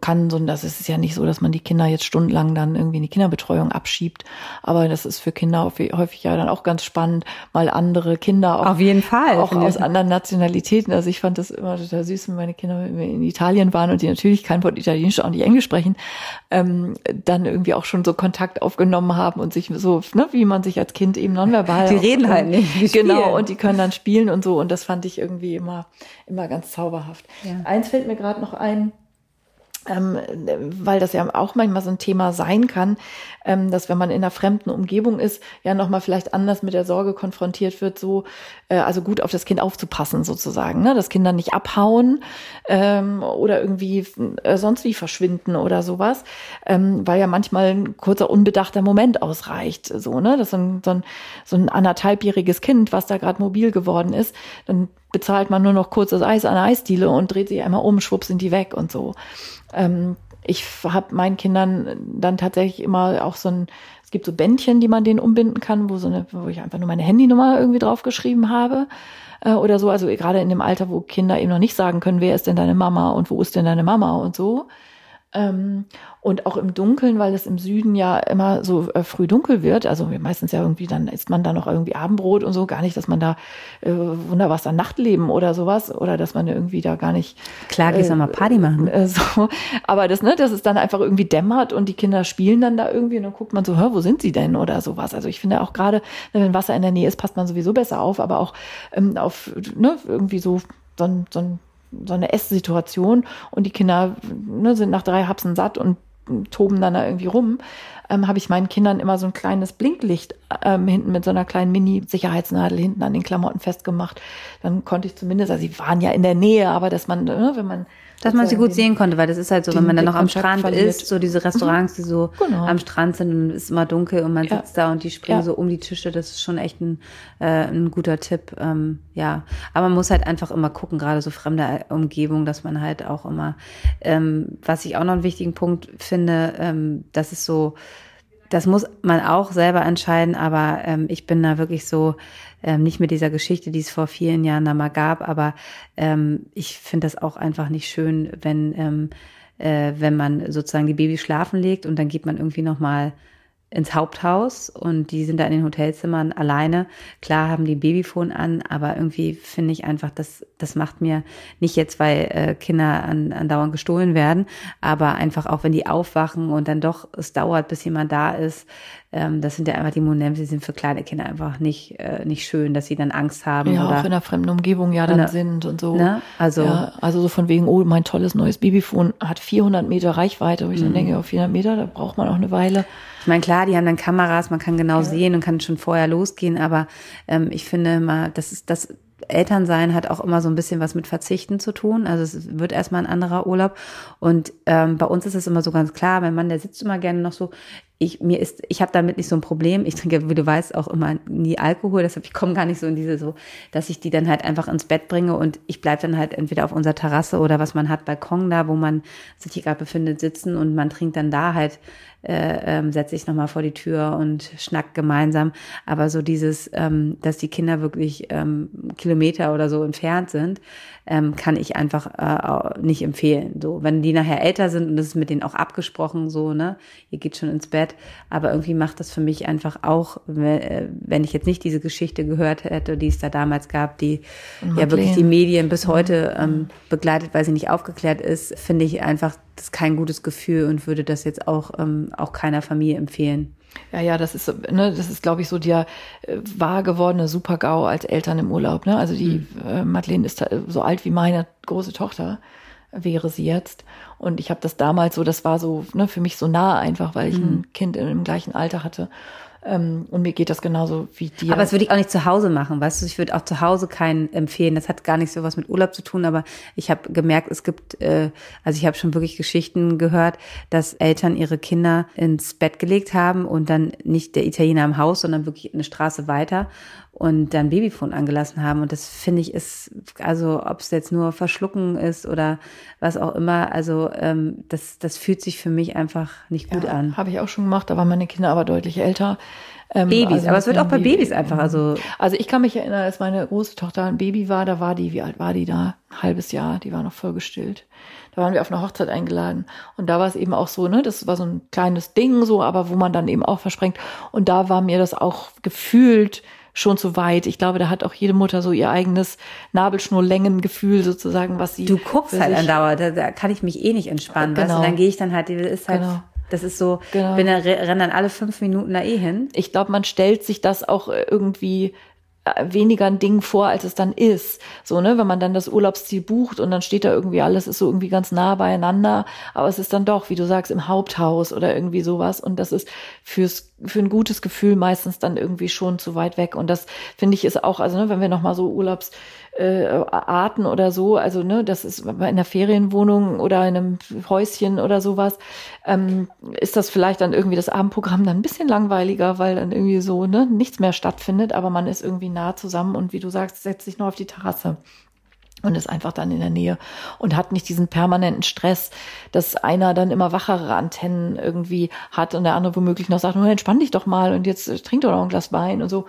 kann so, das ist ja nicht so, dass man die Kinder jetzt stundenlang dann irgendwie in die Kinderbetreuung abschiebt. Aber das ist für Kinder häufig ja dann auch ganz spannend, mal andere Kinder
auch, Auf jeden Fall.
auch aus anderen Nationalitäten. Also ich fand das immer total süß, wenn meine Kinder in Italien waren und die natürlich kein Wort Italienisch, auch nicht Englisch sprechen, ähm, dann irgendwie auch schon so Kontakt aufgenommen haben und sich so, ne, wie man sich als Kind eben nonverbal.
Die reden halt nicht.
Die genau, und die können dann spielen und so. Und das fand ich irgendwie immer, immer ganz zauberhaft. Ja. Eins fällt mir gerade noch ein ähm, weil das ja auch manchmal so ein Thema sein kann, ähm, dass wenn man in einer fremden Umgebung ist, ja nochmal vielleicht anders mit der Sorge konfrontiert wird, so äh, also gut auf das Kind aufzupassen sozusagen, ne? dass Kinder nicht abhauen ähm, oder irgendwie äh, sonst wie verschwinden oder sowas, ähm, weil ja manchmal ein kurzer unbedachter Moment ausreicht, so ne, dass so ein, so ein, so ein anderthalbjähriges Kind, was da gerade mobil geworden ist, dann bezahlt man nur noch kurzes Eis an der Eisdiele und dreht sich einmal um, schwupp sind die weg und so. Ähm, ich habe meinen Kindern dann tatsächlich immer auch so ein, es gibt so Bändchen, die man denen umbinden kann, wo so eine, wo ich einfach nur meine Handynummer irgendwie draufgeschrieben habe äh, oder so. Also gerade in dem Alter, wo Kinder eben noch nicht sagen können, wer ist denn deine Mama und wo ist denn deine Mama und so. Ähm, und auch im Dunkeln, weil es im Süden ja immer so äh, früh dunkel wird. Also meistens ja irgendwie, dann isst man da noch irgendwie Abendbrot und so. Gar nicht, dass man da äh, wunderbar an Nachtleben oder sowas oder dass man irgendwie da gar nicht.
Klar, gehst äh, mal Party machen.
Äh, so. Aber das, ne, dass es dann einfach irgendwie dämmert und die Kinder spielen dann da irgendwie und dann guckt man so, hör, wo sind sie denn oder sowas. Also ich finde auch gerade, wenn Wasser in der Nähe ist, passt man sowieso besser auf, aber auch ähm, auf, ne, irgendwie so, so ein, so ein so eine Esssituation und die Kinder ne, sind nach drei Hapsen satt und toben dann da irgendwie rum, ähm, habe ich meinen Kindern immer so ein kleines Blinklicht ähm, hinten mit so einer kleinen Mini-Sicherheitsnadel hinten an den Klamotten festgemacht. Dann konnte ich zumindest, also sie waren ja in der Nähe, aber dass man, ne, wenn man
dass man sie gut sehen konnte, weil das ist halt so, wenn man dann noch am Strand verliert. ist, so diese Restaurants, die so genau. am Strand sind und es ist immer dunkel und man ja. sitzt da und die springen ja. so um die Tische, das ist schon echt ein, äh, ein guter Tipp. Ähm, ja, aber man muss halt einfach immer gucken, gerade so fremde Umgebung, dass man halt auch immer, ähm, was ich auch noch einen wichtigen Punkt finde, ähm, das ist so, das muss man auch selber entscheiden, aber ähm, ich bin da wirklich so, ähm, nicht mit dieser Geschichte, die es vor vielen Jahren da mal gab, aber ähm, ich finde das auch einfach nicht schön, wenn, ähm, äh, wenn man sozusagen die Babys schlafen legt und dann geht man irgendwie nochmal ins Haupthaus und die sind da in den Hotelzimmern alleine. Klar haben die Babyphone an, aber irgendwie finde ich einfach, das, das macht mir nicht jetzt, weil äh, Kinder an, andauernd gestohlen werden, aber einfach auch, wenn die aufwachen und dann doch es dauert, bis jemand da ist. Ähm, das sind ja einfach die Momente, die sind für kleine Kinder einfach nicht, äh, nicht schön, dass sie dann Angst haben.
Ja,
oder
auch in einer fremden Umgebung ja dann ne, sind und so.
Ne? Also,
ja, also so von wegen, oh, mein tolles neues Babyphone hat 400 Meter Reichweite, wo ich dann mhm. denke, auf 400 Meter, da braucht man auch eine Weile.
Ich meine, klar, die haben dann Kameras, man kann genau ja. sehen und kann schon vorher losgehen, aber ähm, ich finde mal, das ist das Elternsein hat auch immer so ein bisschen was mit Verzichten zu tun. Also es wird erstmal ein anderer Urlaub. Und ähm, bei uns ist es immer so ganz klar, mein Mann, der sitzt immer gerne noch so, ich mir ist, ich habe damit nicht so ein Problem. Ich trinke, wie du weißt, auch immer nie Alkohol. Deshalb ich komme gar nicht so in diese so, dass ich die dann halt einfach ins Bett bringe und ich bleib dann halt entweder auf unserer Terrasse oder was man hat, Balkon da, wo man sich hier gerade befindet, sitzen und man trinkt dann da halt, äh, ähm, setze ich nochmal vor die Tür und schnackt gemeinsam. Aber so dieses, ähm, dass die Kinder wirklich ähm, Kilometer oder so entfernt sind, ähm, kann ich einfach äh, nicht empfehlen. So, wenn die nachher älter sind und das ist mit denen auch abgesprochen, so, ne, ihr geht schon ins Bett. Aber irgendwie macht das für mich einfach auch, äh, wenn ich jetzt nicht diese Geschichte gehört hätte, die es da damals gab, die ja wirklich die Medien bis heute ähm, begleitet, weil sie nicht aufgeklärt ist, finde ich einfach das kein gutes Gefühl und würde das jetzt auch, ähm, auch keiner Familie empfehlen.
Ja, ja, das ist, ne, das ist, glaube ich, so der äh, wahr gewordene Super-GAU als Eltern im Urlaub. Ne? Also die mhm. äh, Madeleine ist so alt wie meine große Tochter wäre sie jetzt. Und ich habe das damals so, das war so ne, für mich so nah einfach, weil ich mhm. ein Kind im gleichen Alter hatte. Ähm, und mir geht das genauso wie dir.
Aber das würde ich auch nicht zu Hause machen, weißt du? Ich würde auch zu Hause keinen empfehlen. Das hat gar nicht so was mit Urlaub zu tun, aber ich habe gemerkt, es gibt, äh, also ich habe schon wirklich Geschichten gehört, dass Eltern ihre Kinder ins Bett gelegt haben und dann nicht der Italiener im Haus, sondern wirklich eine Straße weiter und dann Babyfon angelassen haben. Und das finde ich ist, also ob es jetzt nur Verschlucken ist oder was auch immer, also ähm, das, das fühlt sich für mich einfach nicht gut ja, an.
Habe ich auch schon gemacht, da waren meine Kinder aber deutlich älter.
Ähm, Babys, also aber es wird auch bei Babys einfach, also.
Also ich kann mich erinnern, als meine große Tochter ein Baby war, da war die, wie alt war die da? Ein halbes Jahr, die war noch voll gestillt. Da waren wir auf eine Hochzeit eingeladen. Und da war es eben auch so, ne, das war so ein kleines Ding so, aber wo man dann eben auch versprengt. Und da war mir das auch gefühlt, schon zu weit. Ich glaube, da hat auch jede Mutter so ihr eigenes Nabelschnurlängengefühl sozusagen, was sie.
Du guckst halt andauernd, da, da kann ich mich eh nicht entspannen. Genau. Weißt? Und dann gehe ich dann halt, das ist halt. Genau. Das ist so, genau. bin dann, renn dann alle fünf Minuten da eh hin.
Ich glaube, man stellt sich das auch irgendwie weniger ein Ding vor, als es dann ist. So, ne, wenn man dann das Urlaubsziel bucht und dann steht da irgendwie alles ist so irgendwie ganz nah beieinander, aber es ist dann doch, wie du sagst, im Haupthaus oder irgendwie sowas und das ist fürs für ein gutes Gefühl meistens dann irgendwie schon zu weit weg und das finde ich ist auch, also ne, wenn wir noch mal so Urlaubs äh, Arten oder so, also ne, das ist in einer Ferienwohnung oder in einem Häuschen oder sowas, ähm, ist das vielleicht dann irgendwie das Abendprogramm dann ein bisschen langweiliger, weil dann irgendwie so ne, nichts mehr stattfindet, aber man ist irgendwie nah zusammen und wie du sagst, setzt sich nur auf die Terrasse und ist einfach dann in der Nähe und hat nicht diesen permanenten Stress, dass einer dann immer wachere Antennen irgendwie hat und der andere womöglich noch sagt, nun entspann dich doch mal und jetzt trink doch noch ein Glas Wein und so.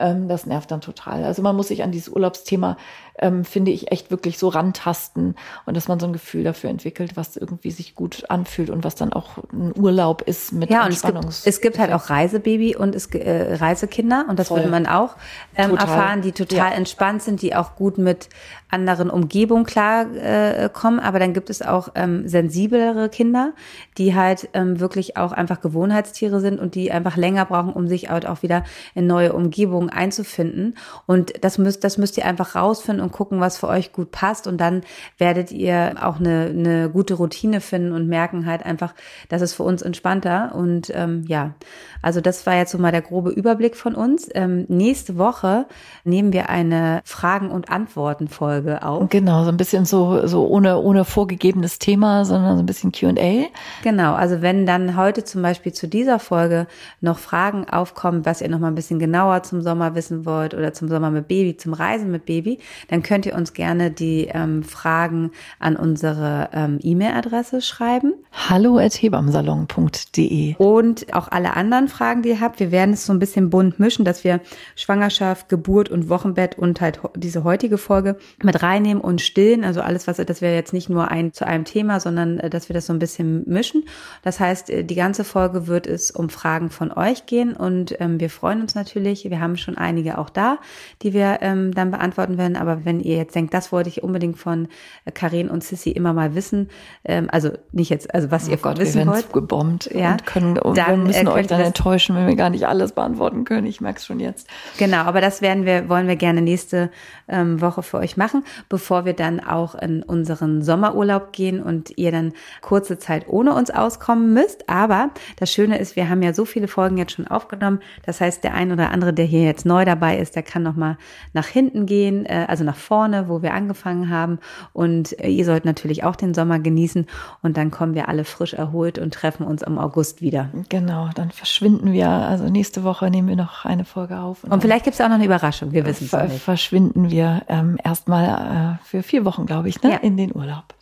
Ähm, das nervt dann total. Also man muss sich an dieses Urlaubsthema, ähm, finde ich, echt wirklich so rantasten und dass man so ein Gefühl dafür entwickelt, was irgendwie sich gut anfühlt und was dann auch ein Urlaub ist mit
ja, und es gibt, es gibt halt auch Reisebaby und es, äh, Reisekinder und das Voll. würde man auch ähm, erfahren, die total ja. entspannt sind, die auch gut mit anderen Umgebungen klar äh, kommen. Aber dann gibt es auch ähm, sensiblere Kinder, die halt ähm, wirklich auch einfach Gewohnheitstiere sind und die einfach länger brauchen, um sich halt auch wieder in neue Umgebungen einzufinden. Und das müsst, das müsst ihr einfach rausfinden und gucken, was für euch gut passt. Und dann werdet ihr auch eine, eine gute Routine finden und merken halt einfach, das ist für uns entspannter. Und ähm, ja, also das war jetzt so mal der grobe Überblick von uns. Ähm, nächste Woche nehmen wir eine Fragen- und Antworten-Folge auf.
Genau, so ein bisschen so, so ohne, ohne vorgegebenes Thema, sondern so ein bisschen Q&A.
Genau, also wenn dann heute zum Beispiel zu dieser Folge noch Fragen aufkommen, was ihr noch mal ein bisschen genauer zum Sommer Sommer wissen wollt oder zum Sommer mit Baby, zum Reisen mit Baby, dann könnt ihr uns gerne die ähm, Fragen an unsere ähm, E-Mail-Adresse schreiben.
Hallo hebamsalon.de
Und auch alle anderen Fragen, die ihr habt. Wir werden es so ein bisschen bunt mischen, dass wir Schwangerschaft, Geburt und Wochenbett und halt diese heutige Folge mit reinnehmen und stillen. Also alles, was, das wäre jetzt nicht nur ein zu einem Thema, sondern äh, dass wir das so ein bisschen mischen. Das heißt, äh, die ganze Folge wird es um Fragen von euch gehen und ähm, wir freuen uns natürlich. Wir haben schon einige auch da, die wir ähm, dann beantworten werden. Aber wenn ihr jetzt denkt, das wollte ich unbedingt von äh, Karin und Sissy immer mal wissen, ähm, also nicht jetzt, also was oh ihr Gott, wissen
wir
wollt,
gebombt ja, und können und dann, wir müssen äh, euch dann enttäuschen, wenn wir gar nicht alles beantworten können. Ich merke es schon jetzt.
Genau, aber das werden wir, wollen wir gerne nächste ähm, Woche für euch machen, bevor wir dann auch in unseren Sommerurlaub gehen und ihr dann kurze Zeit ohne uns auskommen müsst. Aber das Schöne ist, wir haben ja so viele Folgen jetzt schon aufgenommen. Das heißt, der ein oder andere, der hier jetzt neu dabei ist, der kann noch mal nach hinten gehen, äh, also nach vorne, wo wir angefangen haben. Und äh, ihr sollt natürlich auch den Sommer genießen. Und dann kommen wir alle frisch erholt und treffen uns im August wieder.
Genau, dann verschwinden wir. Also nächste Woche nehmen wir noch eine Folge auf.
Und, und vielleicht gibt es auch noch eine Überraschung. Wir wissen es nicht.
Verschwinden wir ähm, erstmal äh, für vier Wochen, glaube ich, ne? Ja. in den Urlaub.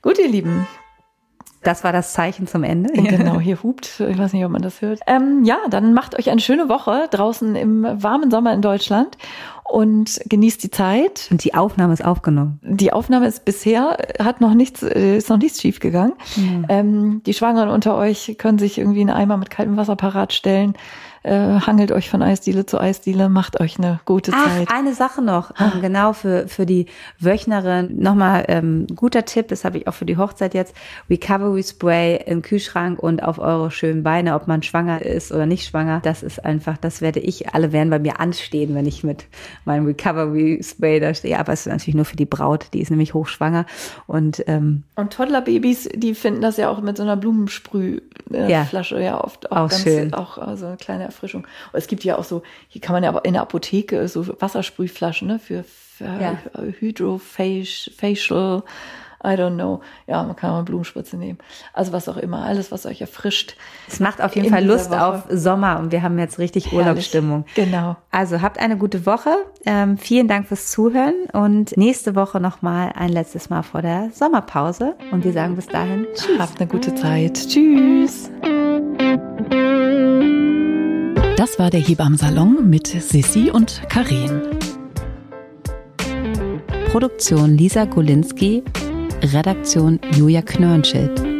Gut, ihr Lieben,
das war das Zeichen zum Ende.
Genau, hier hupt. Ich weiß nicht, ob man das hört. Ähm, ja, dann macht euch eine schöne Woche draußen im warmen Sommer in Deutschland. Und genießt die Zeit.
Und die Aufnahme ist aufgenommen.
Die Aufnahme ist bisher, hat noch nichts, äh, ist noch nichts schief gegangen. Mhm. Ähm, die Schwangeren unter euch können sich irgendwie einen Eimer mit kaltem Wasser parat stellen äh, hangelt euch von Eisdiele zu Eisdiele, macht euch eine gute
Ach,
Zeit.
Eine Sache noch, ah. ähm, genau für, für die Wöchnerin. Nochmal ähm, guter Tipp, das habe ich auch für die Hochzeit jetzt. Recovery Spray im Kühlschrank und auf eure schönen Beine, ob man schwanger ist oder nicht schwanger. Das ist einfach, das werde ich, alle werden bei mir anstehen, wenn ich mit meinem Recovery Spray da stehe. Aber es ist natürlich nur für die Braut, die ist nämlich hochschwanger. Und, ähm,
und Toddlerbabys, die finden das ja auch mit so einer Blumensprühflasche äh, ja. ja oft auch,
auch ganz, schön.
auch also eine kleine Erfrischung. Es gibt ja auch so, hier kann man ja in der Apotheke so Wassersprühflaschen ne, für, für ja. Hydrofacial, I don't know. Ja, man kann auch eine Blumenspritze nehmen. Also was auch immer, alles, was euch erfrischt.
Es macht auf jeden Fall Lust Woche. auf Sommer und wir haben jetzt richtig. Urlaubsstimmung.
Genau.
Also habt eine gute Woche. Ähm, vielen Dank fürs Zuhören und nächste Woche nochmal ein letztes Mal vor der Sommerpause. Und wir sagen bis dahin
Tschüss. Habt eine gute Zeit. Tschüss.
Das war der Hebammsalon mit Sissi und Karin. Produktion Lisa Golinski, Redaktion Julia Knörnschild.